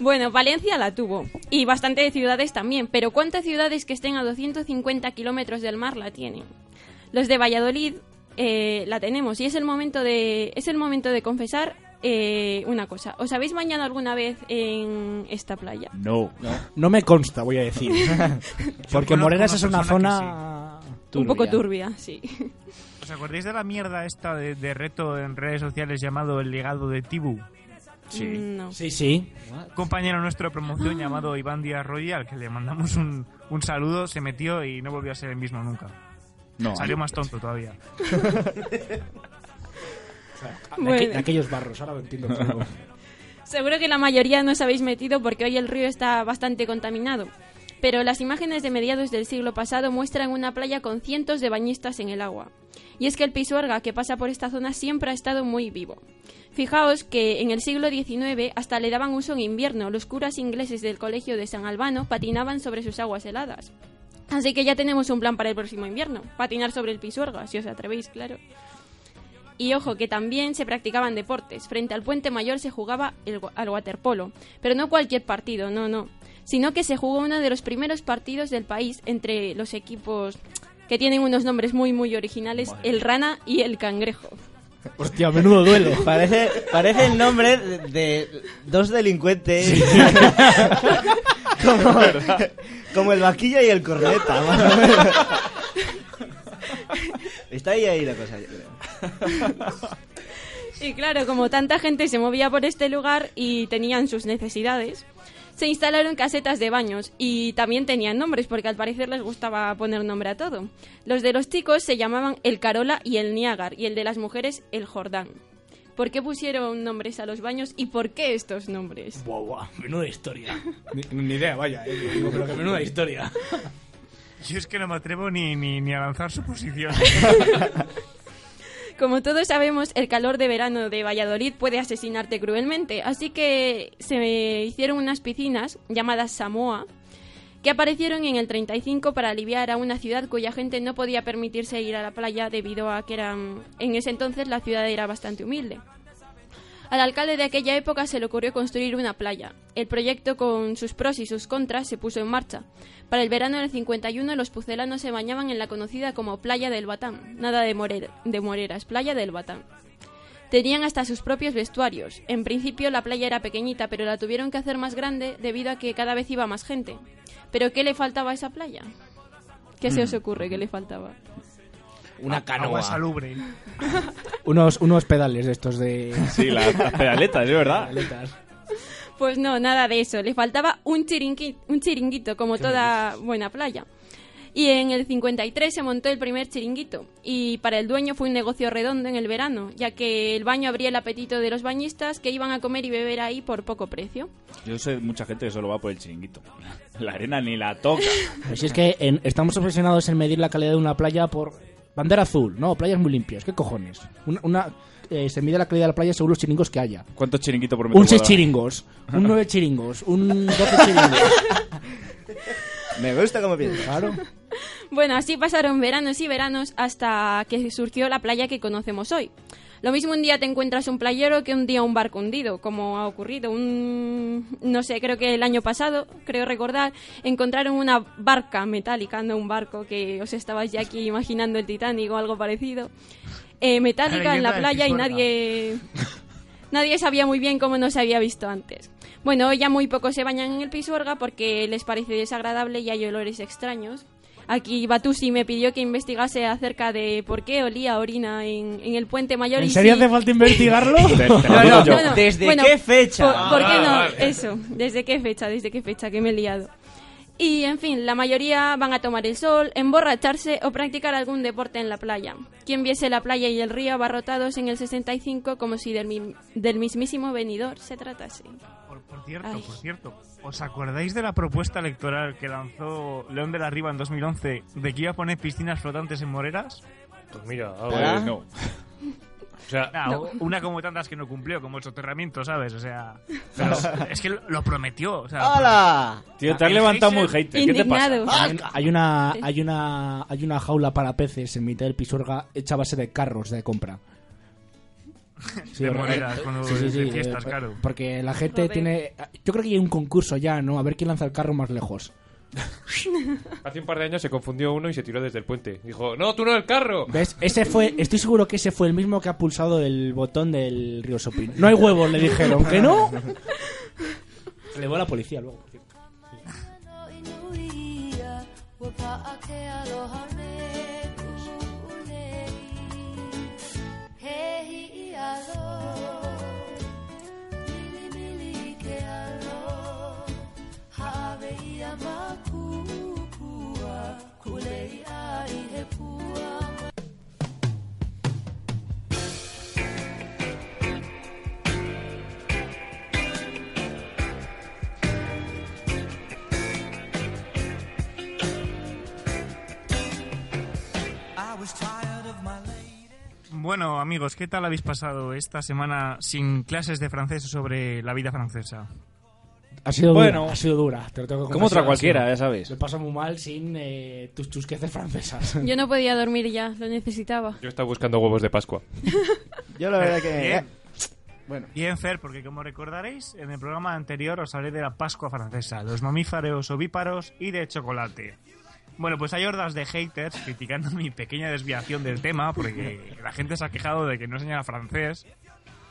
Speaker 6: Bueno, Valencia la tuvo. Y bastante de ciudades también. Pero ¿cuántas ciudades que estén a 250 kilómetros del mar la tienen? Los de Valladolid eh, la tenemos. Y es el momento de, es el momento de confesar eh, una cosa. ¿Os habéis bañado alguna vez en esta playa?
Speaker 3: No.
Speaker 4: No me consta, voy a decir. Porque Moreras es una zona...
Speaker 6: Un poco turbia, sí.
Speaker 8: ¿Os acordáis de la mierda esta de, de reto en redes sociales llamado El legado de Tibu?
Speaker 6: Mm, No.
Speaker 4: Sí, sí.
Speaker 8: Un compañero nuestro de promoción llamado Iván Díaz Royal, que le mandamos un, un saludo, se metió y no volvió a ser el mismo nunca.
Speaker 3: No.
Speaker 8: Salió más tonto todavía.
Speaker 4: Aquellos barros, ahora lo entiendo todo.
Speaker 6: Seguro que la mayoría no os habéis metido porque hoy el río está bastante contaminado. Pero las imágenes de mediados del siglo pasado muestran una playa con cientos de bañistas en el agua. Y es que el pisuerga que pasa por esta zona siempre ha estado muy vivo. Fijaos que en el siglo XIX hasta le daban uso en invierno. Los curas ingleses del colegio de San Albano patinaban sobre sus aguas heladas. Así que ya tenemos un plan para el próximo invierno. Patinar sobre el pisuerga, si os atrevéis, claro. Y ojo, que también se practicaban deportes. Frente al Puente Mayor se jugaba el, al waterpolo. Pero no cualquier partido, no, no. Sino que se jugó uno de los primeros partidos del país entre los equipos que tienen unos nombres muy, muy originales, el Rana y el Cangrejo.
Speaker 4: Hostia, menudo duelo.
Speaker 5: Parece, parece el nombre de, de dos delincuentes. como, como el vaquilla y el corneta. Está ahí ahí la cosa, yo creo.
Speaker 6: Y claro, como tanta gente se movía por este lugar y tenían sus necesidades, se instalaron casetas de baños y también tenían nombres porque al parecer les gustaba poner nombre a todo. Los de los chicos se llamaban el Carola y el Niágar y el de las mujeres el Jordán. ¿Por qué pusieron nombres a los baños y por qué estos nombres?
Speaker 4: Buah, buah, menuda historia. Ni, ni idea, vaya, eh, pero que menuda historia.
Speaker 8: Yo es que no me atrevo ni, ni, ni a lanzar suposiciones.
Speaker 6: Como todos sabemos, el calor de verano de Valladolid puede asesinarte cruelmente, así que se hicieron unas piscinas llamadas Samoa que aparecieron en el 35 para aliviar a una ciudad cuya gente no podía permitirse ir a la playa debido a que eran, en ese entonces la ciudad era bastante humilde. Al alcalde de aquella época se le ocurrió construir una playa. El proyecto con sus pros y sus contras se puso en marcha. Para el verano del 51 los pucelanos se bañaban en la conocida como Playa del Batán. Nada de, morer- de moreras, Playa del Batán. Tenían hasta sus propios vestuarios. En principio la playa era pequeñita, pero la tuvieron que hacer más grande debido a que cada vez iba más gente. ¿Pero qué le faltaba a esa playa? ¿Qué se os ocurre que le faltaba?
Speaker 4: Una canoa.
Speaker 8: Agua salubre.
Speaker 4: Unos, unos pedales de estos de...
Speaker 3: Sí, las- las pedaletas, es verdad.
Speaker 4: Pedaletas.
Speaker 6: Pues no, nada de eso. Le faltaba un, chiringui- un chiringuito, como toda buena playa. Y en el 53 se montó el primer chiringuito. Y para el dueño fue un negocio redondo en el verano, ya que el baño abría el apetito de los bañistas que iban a comer y beber ahí por poco precio.
Speaker 3: Yo sé mucha gente que solo va por el chiringuito. La arena ni la toca.
Speaker 4: Pues si es que en- estamos obsesionados en medir la calidad de una playa por bandera azul. No, playas muy limpias. ¿Qué cojones? Una, una, eh, se mide la calidad de la playa según los chiringos que haya.
Speaker 3: ¿Cuántos chiringuitos por metro
Speaker 4: Un 6
Speaker 3: cuadrado?
Speaker 4: chiringos, un 9 chiringos, un 12 chiringos.
Speaker 5: Me gusta como piensas.
Speaker 4: Claro.
Speaker 6: Bueno, así pasaron veranos y veranos hasta que surgió la playa que conocemos hoy. Lo mismo un día te encuentras un playero que un día un barco hundido, como ha ocurrido. Un, no sé, creo que el año pasado, creo recordar, encontraron una barca metálica, no un barco, que os estabais ya aquí imaginando el Titanic o algo parecido, eh, metálica en la playa y nadie, nadie sabía muy bien cómo no se había visto antes. Bueno, ya muy pocos se bañan en el Pisuerga porque les parece desagradable y hay olores extraños. Aquí Batusi me pidió que investigase acerca de por qué olía orina en, en el puente mayor.
Speaker 4: ¿En
Speaker 6: y
Speaker 4: serio
Speaker 6: si-
Speaker 4: hace falta investigarlo?
Speaker 5: No, no. ¿Desde
Speaker 6: Bueno,
Speaker 5: qué fecha?
Speaker 6: ¿Por, por qué
Speaker 8: Ah,
Speaker 6: no?
Speaker 8: vale.
Speaker 6: Eso, ¿desde qué fecha? ¿Desde qué fecha? Que me he liado. Y, en fin, la mayoría van a tomar el sol, emborracharse o practicar algún deporte en la playa. Quien viese la playa y el río abarrotados en el 65 como si del, mi- del mismísimo venidor se tratase.
Speaker 8: Cierto,
Speaker 6: Ay.
Speaker 8: por cierto, ¿os acordáis de la propuesta electoral que lanzó León de la Riva en 2011 de que iba a poner piscinas flotantes en Moreras?
Speaker 7: Pues mira, algo-
Speaker 3: Pues no.
Speaker 7: O sea,
Speaker 8: Nah, Una como tantas que no cumplió, como el soterramiento, ¿sabes? O sea, pero es que lo, prometió. O sea,
Speaker 5: ¡Hala!
Speaker 3: Tío, te has levantado muy hater. ¿Qué te pasa?
Speaker 6: Indignado.
Speaker 4: Hay, hay una, hay una hay una jaula para peces en mitad del Pisuerga hecha a base de carros de compra. Sí,
Speaker 8: De monedas, cuando- de fiestas, claro.
Speaker 4: Porque la gente tiene... Yo creo que hay un concurso ya, ¿no? A ver quién lanza el carro más lejos.
Speaker 7: hace un par de años se confundió uno y se tiró desde el puente. Dijo, no, tú no, el carro.
Speaker 4: ¿Ves? Ese fue... Estoy seguro que ese fue el mismo que ha pulsado el botón del río Sopin. No hay huevos, le dijeron. ¿Que no? Se le va a la policía luego.
Speaker 8: Bueno, amigos, ¿qué tal habéis pasado esta semana sin clases de francés sobre la vida francesa?
Speaker 4: Ha sido
Speaker 3: Bueno,
Speaker 4: dura, ha sido dura. Te lo tengo que
Speaker 3: como otra cualquiera, ya sabes.
Speaker 4: Lo paso muy mal sin eh, tus chusqueces francesas.
Speaker 6: Yo no podía dormir ya, lo necesitaba.
Speaker 7: Yo estaba buscando huevos de Pascua.
Speaker 5: Yo la verdad que...
Speaker 8: Bien.
Speaker 5: Bueno.
Speaker 8: Bien, Fer, porque como recordaréis, en el programa anterior os hablé de la Pascua francesa, los mamíferos ovíparos y de chocolate. Bueno, pues hay hordas de haters criticando mi pequeña desviación del tema, porque la gente se ha quejado de que no enseña francés.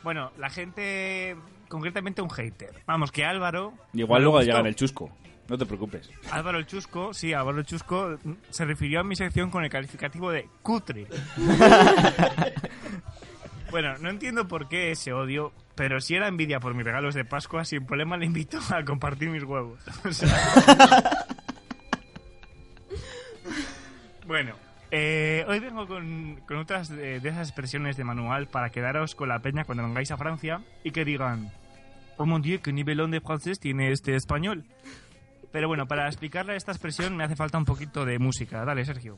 Speaker 8: Bueno, la gente, concretamente un hater. Vamos, que Álvaro...
Speaker 3: Igual luego
Speaker 8: gustó.
Speaker 3: llega en el chusco. No te preocupes.
Speaker 8: Álvaro el Chusco, sí, Álvaro el Chusco mm, se refirió a mi sección con el calificativo de cutre. bueno, no entiendo por qué ese odio, pero si era envidia por mis regalos de Pascua, sin problema le invito a compartir mis huevos. O sea- bueno, eh, hoy vengo con, con otras de, de esas expresiones de manual para quedaros con la peña cuando vengáis a Francia y que digan, oh mon dieu, qué nivelón de francés tiene este español. Pero bueno, para explicarle esta expresión me hace falta un poquito de música. Dale, Sergio.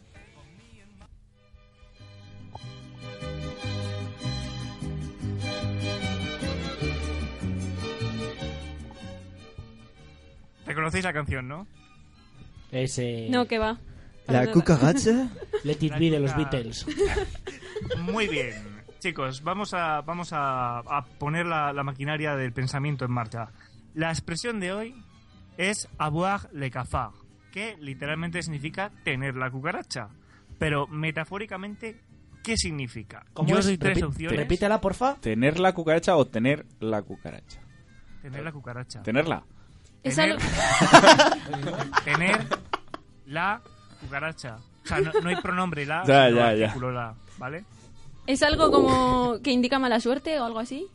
Speaker 8: ¿Reconocéis la canción, no?
Speaker 4: Ese...
Speaker 6: No, que va.
Speaker 5: La cucaracha.
Speaker 4: Let it be de los Beatles.
Speaker 8: Muy bien. Chicos, vamos a, vamos a, a poner la, la maquinaria del pensamiento en marcha. La expresión de hoy es avoir le cafard, que literalmente significa tener la cucaracha. Pero metafóricamente, ¿qué significa?
Speaker 4: ¿Cómo
Speaker 8: Yo
Speaker 4: es?
Speaker 8: doy tres
Speaker 4: Repi-
Speaker 8: opciones.
Speaker 4: Repítela, porfa.
Speaker 3: ¿Tener la cucaracha o tener la cucaracha?
Speaker 8: Tener la cucaracha.
Speaker 3: Tenerla.
Speaker 6: Es
Speaker 8: Tener,
Speaker 6: algo-
Speaker 8: tener la cucaracha. O sea, no, no hay pronombre la,
Speaker 3: Ya, ya, ya.
Speaker 8: artículo la, ¿vale?
Speaker 6: ¿Es algo como que indica mala suerte o algo así?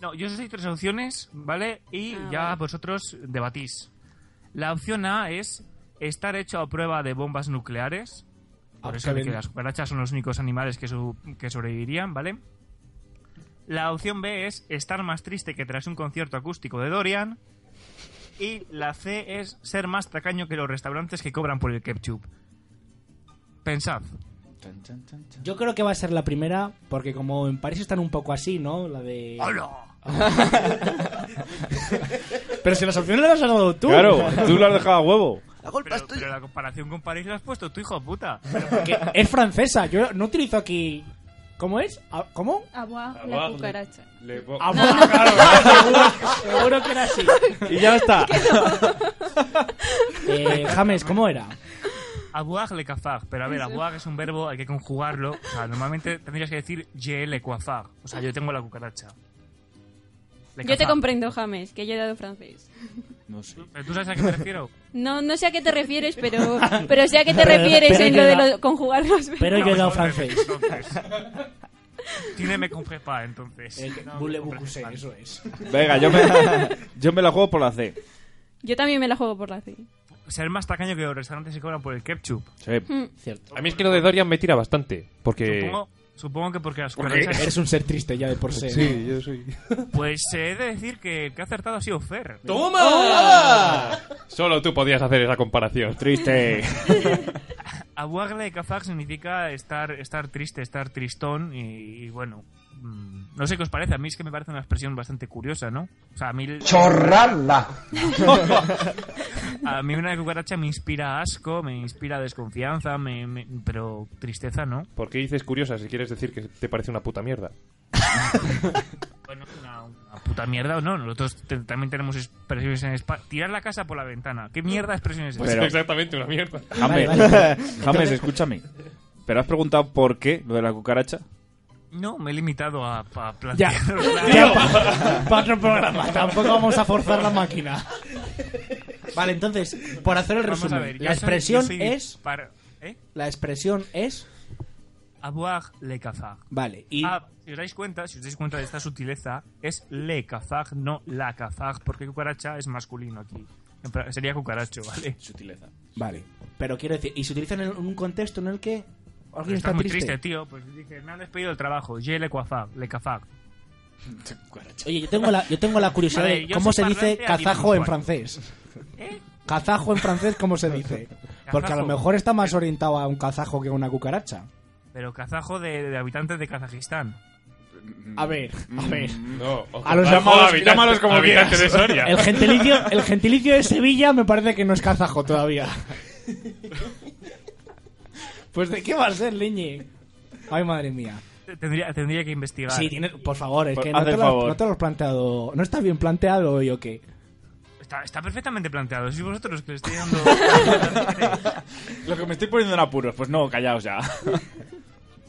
Speaker 8: No, yo os doy tres opciones, ¿vale? Y
Speaker 6: Ah,
Speaker 8: ya
Speaker 6: vale.
Speaker 8: vosotros debatís. La opción A es estar hecho a prueba de bombas nucleares. Por
Speaker 4: Ah,
Speaker 8: eso que las cucarachas son los únicos animales que, su- que sobrevivirían, ¿vale? La opción B es estar más triste que tras un concierto acústico de Dorian. Y la C es ser más tacaño que los restaurantes que cobran por el ketchup. Pensad.
Speaker 4: Yo creo que va a ser la primera, porque como en París están un poco así, ¿no? La de...
Speaker 8: ¡Hola!
Speaker 4: Pero si las opciones las has dado tú.
Speaker 3: Claro, tú lo has dejado a huevo.
Speaker 8: Pero, pero la comparación con París la has puesto tú, hijo de puta.
Speaker 4: Que es francesa. Yo no utilizo aquí... ¿Cómo es? ¿A- ¿Cómo?
Speaker 6: Avoir la
Speaker 7: le-
Speaker 6: cucaracha.
Speaker 7: Le
Speaker 4: Ah, bueno, claro, seguro, seguro que era así.
Speaker 3: Y ya está.
Speaker 4: Eh, James, ¿cómo era?
Speaker 8: Avoir le cafard. Pero a ver, avoir es un verbo, hay que conjugarlo. O sea, normalmente tendrías que decir je le coifard. O sea, yo tengo la cucaracha. Le
Speaker 6: Yo te comprendo, James, que yo he dado francés.
Speaker 3: No sé.
Speaker 8: ¿Pero ¿Tú sabes a qué me refiero?
Speaker 6: No, no sé a qué te refieres, pero, pero sé a qué te refieres
Speaker 4: Pero
Speaker 6: en lo de lo- conjugar los verbos.
Speaker 4: Pero yo he dado francés.
Speaker 8: entonces. Tu ne me compré entonces.
Speaker 4: El
Speaker 8: No me
Speaker 4: eso es.
Speaker 3: Venga, yo me, yo me la juego por la C.
Speaker 6: Yo también me la juego por la C.
Speaker 8: Ser más tacaño que los restaurantes se cobran por el ketchup.
Speaker 3: Sí.
Speaker 6: Hmm.
Speaker 4: Cierto.
Speaker 7: A mí es que lo de Dorian me tira bastante. Porque.
Speaker 8: Supongo, supongo que porque las cucarachas...
Speaker 4: eres un ser triste ya de por sí.
Speaker 7: Sí, yo soy.
Speaker 8: Pues he de decir que el que ha acertado ha sido Fer.
Speaker 7: ¡Toma! Solo tú podías hacer esa comparación.
Speaker 3: Triste.
Speaker 8: Avoir le cafard significa estar, estar triste, estar tristón y, y bueno, mm, no sé qué os parece, a mí es que me parece una expresión bastante curiosa, ¿no? O sea, a mí...
Speaker 16: ¡Chorrala!
Speaker 8: a mí una cucaracha me inspira asco, me inspira desconfianza, me, me- pero tristeza no.
Speaker 7: ¿Por qué dices curiosa si quieres decir que te parece una puta mierda?
Speaker 8: Bueno, una, una puta mierda o no, nosotros te- también tenemos expresiones en España. Tirar la casa por la ventana, ¿qué mierda de expresiones es
Speaker 7: Pues
Speaker 3: Pero-
Speaker 7: exactamente una mierda.
Speaker 3: James. James, escúchame. ¿Pero has preguntado por qué lo de la cucaracha?
Speaker 8: No, me he limitado a, a
Speaker 4: Ya.
Speaker 8: plantear...
Speaker 4: Ya, Para otro programa. Tampoco vamos a forzar la máquina. Vale, entonces, por hacer el
Speaker 8: Vamos a
Speaker 4: resumen,
Speaker 8: ver, yo
Speaker 4: la
Speaker 8: soy-
Speaker 4: expresión
Speaker 8: yo soy
Speaker 4: es.
Speaker 8: para- ¿eh?
Speaker 4: La expresión es.
Speaker 8: Avoir le cafard.
Speaker 4: Vale, y.
Speaker 8: Ah, si os dais cuenta, si os dais cuenta de esta sutileza, es le cafard, no la cafard, porque cucaracha es masculino aquí. En plan, Sería cucaracho, ¿vale?
Speaker 3: Sutileza.
Speaker 4: Vale. Pero quiero decir, y se utiliza en un contexto en el que alguien
Speaker 8: Está
Speaker 4: está
Speaker 8: muy
Speaker 4: triste.
Speaker 8: triste, tío. Pues dije, me han despedido del trabajo. Je le cafard, le cafard.
Speaker 4: Oye, yo tengo la, yo tengo la curiosidad
Speaker 8: Vale,
Speaker 4: de cómo se dice kazajo en francés.
Speaker 8: ¿Eh?
Speaker 4: Kazajo en francés, ¿cómo se dice? Porque a lo mejor está más orientado a un kazajo que a una cucaracha.
Speaker 8: Pero kazajo de, de habitantes de Kazajistán.
Speaker 4: A ver, a ver.
Speaker 7: No, ojo,
Speaker 4: a los llamados, llámalos como
Speaker 7: habitante
Speaker 4: quieras.
Speaker 7: de Soria.
Speaker 4: El gentilicio, el gentilicio de Sevilla me parece que no es kazajo todavía. Pues de qué va a ser, leñe. Ay, madre mía.
Speaker 8: Tendría, tendría que investigar.
Speaker 4: Sí, tiene, por favor, es
Speaker 8: Por-
Speaker 4: que no te, lo,
Speaker 8: favor.
Speaker 4: no te lo has planteado. ¿No está bien planteado yo qué?
Speaker 8: Está, está perfectamente planteado. Si vosotros los que le estoy dando.
Speaker 3: Lo que me estoy poniendo en apuros, pues no, callaos ya.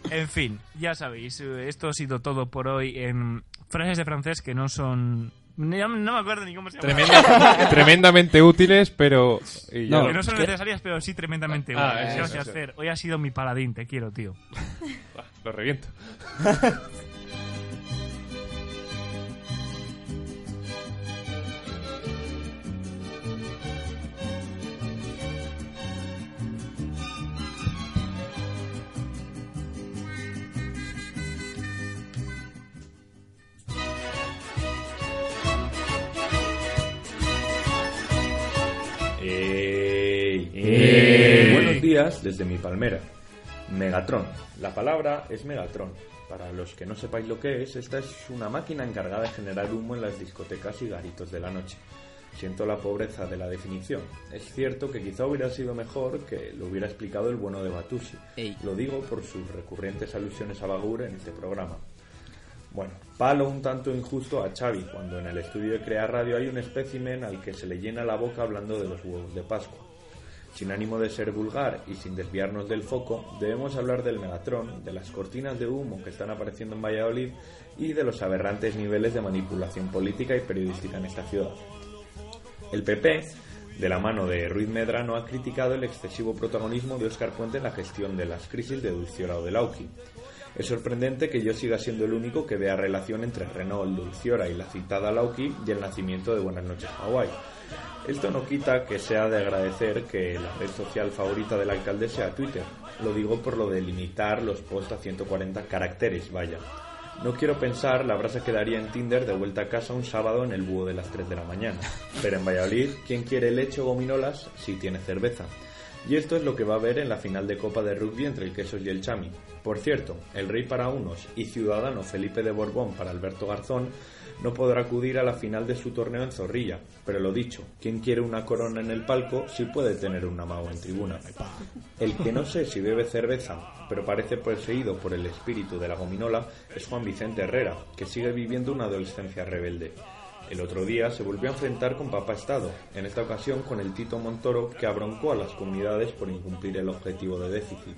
Speaker 8: En fin, ya sabéis, eh, esto ha sido todo por hoy en frases de francés que no son... No, no me acuerdo ni cómo se llama.
Speaker 7: Tremenda- tremendamente útiles, pero... y ya
Speaker 8: que no son
Speaker 7: ¿Qué?
Speaker 8: necesarias, pero sí tremendamente
Speaker 7: Ah,
Speaker 8: útiles.
Speaker 7: eso,
Speaker 8: Gracias,
Speaker 7: eso.
Speaker 8: Fer. Hoy ha sido mi paladín, te quiero, tío.
Speaker 7: Lo reviento.
Speaker 19: días desde mi palmera. Megatron. La palabra es Megatron. Para los que no sepáis lo que es, esta es una máquina encargada de generar humo en las discotecas y garitos de la noche. Siento la pobreza de la definición. Es cierto que quizá hubiera sido mejor que lo hubiera explicado el bueno de Batusi. Lo digo por sus recurrentes alusiones a Bagur en este programa. Bueno, palo un tanto injusto a Xavi cuando en el estudio de Crear Radio hay un espécimen al que se le llena la boca hablando de los huevos de Pascua. Sin ánimo de ser vulgar y sin desviarnos del foco, debemos hablar del Megatron, de las cortinas de humo que están apareciendo en Valladolid y de los aberrantes niveles de manipulación política y periodística en esta ciudad. El PP, de la mano de Ruiz Medrano, ha criticado el excesivo protagonismo de Óscar Puente en la gestión de las crisis de Dulciora o de Lauki. Es sorprendente que yo siga siendo el único que vea relación entre Renault, Dulciora y la citada Lauki y el nacimiento de Buenas noches Hawái. Esto no quita que sea de agradecer que la red social favorita del alcalde sea Twitter. Lo digo por lo de limitar los posts a 140 caracteres, vaya. No quiero pensar la brasa que daría en Tinder de vuelta a casa un sábado en el búho de las 3 de la mañana. Pero en Valladolid, ¿quién quiere leche o gominolas si tiene cerveza? Y esto es lo que va a haber en la final de Copa de Rugby entre el Quesos y el Chami. Por cierto, el rey para unos y ciudadano Felipe de Borbón para Alberto Garzón no podrá acudir a la final de su torneo en Zorrilla. Pero lo dicho, quien quiere una corona en el palco sí puede tener una mago en tribuna. El que no sé si bebe cerveza, pero parece poseído por el espíritu de la gominola, es Juan Vicente Herrera, que sigue viviendo una adolescencia rebelde. El otro día se volvió a enfrentar con Papá Estado, en esta ocasión con el Tito Montoro que abroncó a las comunidades por incumplir el objetivo de déficit.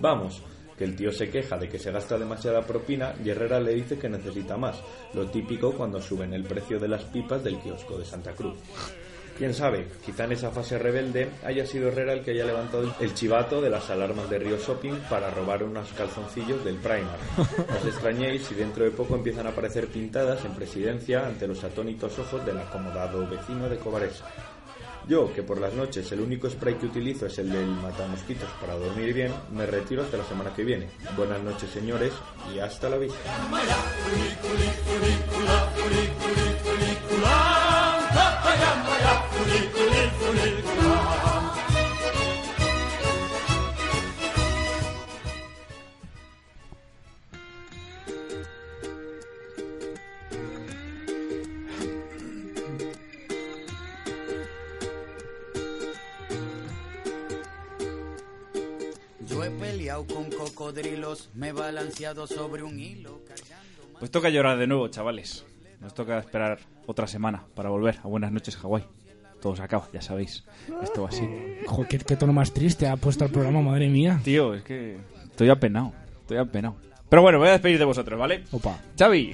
Speaker 19: Vamos, que el tío se queja de que se gasta demasiada propina y Herrera le dice que necesita más, lo típico cuando suben el precio de las pipas del kiosco de Santa Cruz. Quién sabe, quizá en esa fase rebelde haya sido Herrera el que haya levantado el chivato de las alarmas de Río Shopping para robar unos calzoncillos del Primark. No os extrañéis si dentro de poco empiezan a aparecer pintadas en presidencia ante los atónitos ojos del acomodado vecino de Cobaresa. Yo, que por las noches el único spray que utilizo es el del matamosquitos para dormir bien, me retiro hasta la semana que viene. Buenas noches, señores, y hasta la vista.
Speaker 20: Cocodrilos, me he balanceado sobre un hilo.
Speaker 3: Pues toca llorar de nuevo, chavales. Nos toca esperar otra semana para volver a Buenas noches, Hawái. Todo se acaba, ya sabéis. Esto va así.
Speaker 4: Joder, qué, qué tono más triste ha puesto el programa, madre mía.
Speaker 3: Tío, es que estoy apenado. Estoy apenado. Pero bueno, voy a despedir de vosotros, ¿vale?
Speaker 4: Opa.
Speaker 3: Xavi.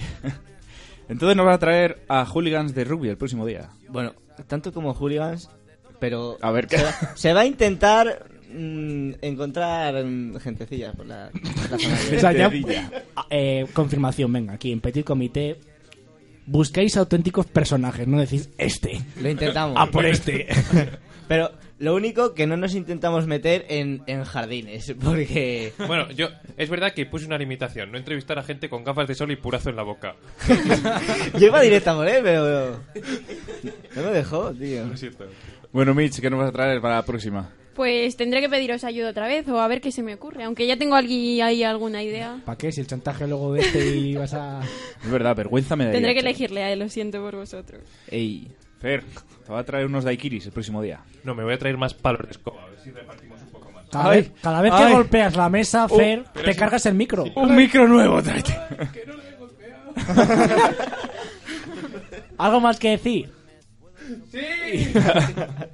Speaker 3: Entonces nos va a traer a Hooligans de Rugby el próximo día.
Speaker 5: Bueno, tanto como hooligans, pero
Speaker 3: A ver, ¿qué?
Speaker 5: se, va, se va a intentar mm, encontrar mm, gentecillas por la, por la zona de-
Speaker 4: O sea, ya- Ah, eh, confirmación, venga, aquí en Petit Comité buscáis auténticos personajes, no decís este.
Speaker 5: Lo intentamos.
Speaker 4: A por este.
Speaker 5: Pero lo único que no nos intentamos meter en, en jardines, porque...
Speaker 7: Bueno, yo es verdad que puse una limitación, no entrevistar a gente con gafas de sol y purazo en la boca.
Speaker 5: Yo iba directa por él, pero... No me dejó, tío.
Speaker 3: Bueno, Mitch, ¿qué nos vas a traer para la próxima?
Speaker 6: Pues tendré que pediros ayuda otra vez o a ver qué se me ocurre. Aunque ya tengo algui- ahí alguna idea.
Speaker 4: ¿Para qué? Si el chantaje luego de este y vas a...
Speaker 3: Es verdad, vergüenza me da.
Speaker 6: Tendré que elegirle a él, lo siento por vosotros.
Speaker 3: Ey, Fer, te va a traer unos daiquiris el próximo día.
Speaker 7: No, me voy a traer más palos de escoba, a ver si repartimos un poco más.
Speaker 4: Cada,
Speaker 3: Ay,
Speaker 4: vez, cada vez que
Speaker 3: ay.
Speaker 4: golpeas la mesa,
Speaker 3: Oh,
Speaker 4: Fer,
Speaker 7: pero
Speaker 4: te
Speaker 7: si-
Speaker 4: cargas el micro.
Speaker 3: Un micro nuevo, tráete.
Speaker 4: ¿Algo más que decir?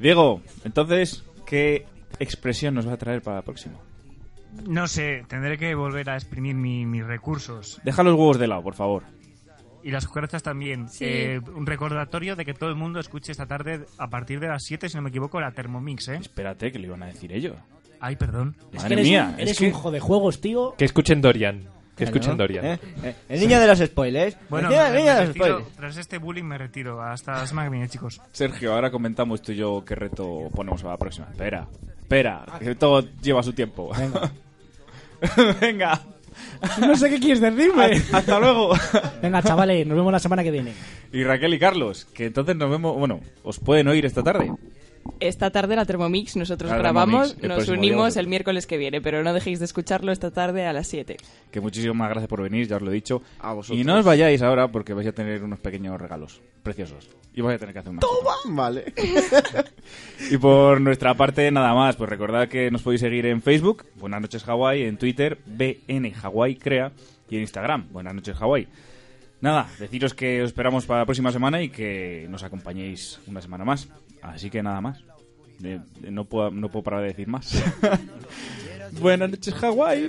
Speaker 3: Diego, entonces, ¿qué expresión nos va a traer para el próximo?
Speaker 8: No sé, tendré que volver a exprimir mi- mis recursos.
Speaker 3: Deja los huevos de lado, por favor.
Speaker 8: Y las cucarachas también.
Speaker 6: Sí.
Speaker 8: Eh, un recordatorio de que todo el mundo escuche esta tarde, a partir de las 7, si no me equivoco, la Thermomix, ¿eh?
Speaker 3: Espérate, que le iban a decir ellos.
Speaker 8: Ay, perdón.
Speaker 4: Es
Speaker 3: Madre
Speaker 4: que eres,
Speaker 3: mía,
Speaker 4: un, eres
Speaker 3: es que...
Speaker 4: un juegos, tío.
Speaker 7: Que escuchen Dorian. Que escuchen Dorian.
Speaker 5: ¿eh? Eh, El niño de los spoilers.
Speaker 8: Bueno,
Speaker 5: el niño,
Speaker 8: me-
Speaker 5: el niño
Speaker 8: me
Speaker 5: de los
Speaker 8: retiro.
Speaker 5: spoilers.
Speaker 8: tras este bullying me retiro. Hasta la semana que viene, chicos.
Speaker 3: Sergio, ahora comentamos tú y yo qué reto ponemos a la próxima. Espera, espera, que todo lleva su tiempo.
Speaker 4: Venga.
Speaker 3: Venga.
Speaker 4: No sé qué quieres decirme.
Speaker 3: Hasta luego.
Speaker 4: Venga, chavales, nos vemos la semana que viene.
Speaker 3: Y Raquel y Carlos, que entonces nos vemos, bueno, os pueden oír esta tarde.
Speaker 1: Esta tarde la Thermomix nosotros
Speaker 3: La
Speaker 1: grabamos,
Speaker 3: Thermomix,
Speaker 1: nos unimos el miércoles que viene, pero no dejéis de escucharlo esta tarde a las 7.
Speaker 3: Que muchísimas gracias por venir, ya os lo he dicho.
Speaker 9: A vosotros.
Speaker 3: Y no os vayáis ahora porque vais a tener unos pequeños regalos preciosos. Y vais a tener que hacer una.
Speaker 9: Vale.
Speaker 3: Y por nuestra parte, nada más. Pues recordad que nos podéis seguir en Facebook, Buenas noches Hawaii, en Twitter, BN Hawaii Crea, y en Instagram, Buenas noches Hawaii. Nada, deciros que os esperamos para la próxima semana y que nos acompañéis una semana más. Así que nada más. Eh, no, puedo, no puedo parar de decir más. Buenas noches Hawaii.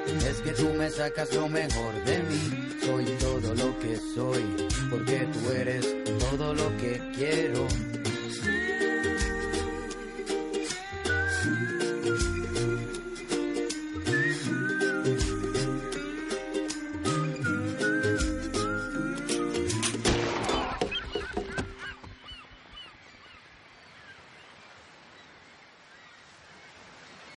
Speaker 20: Es que tú me sacas lo mejor de mí. Soy todo lo que soy. Porque tú eres todo lo que quiero.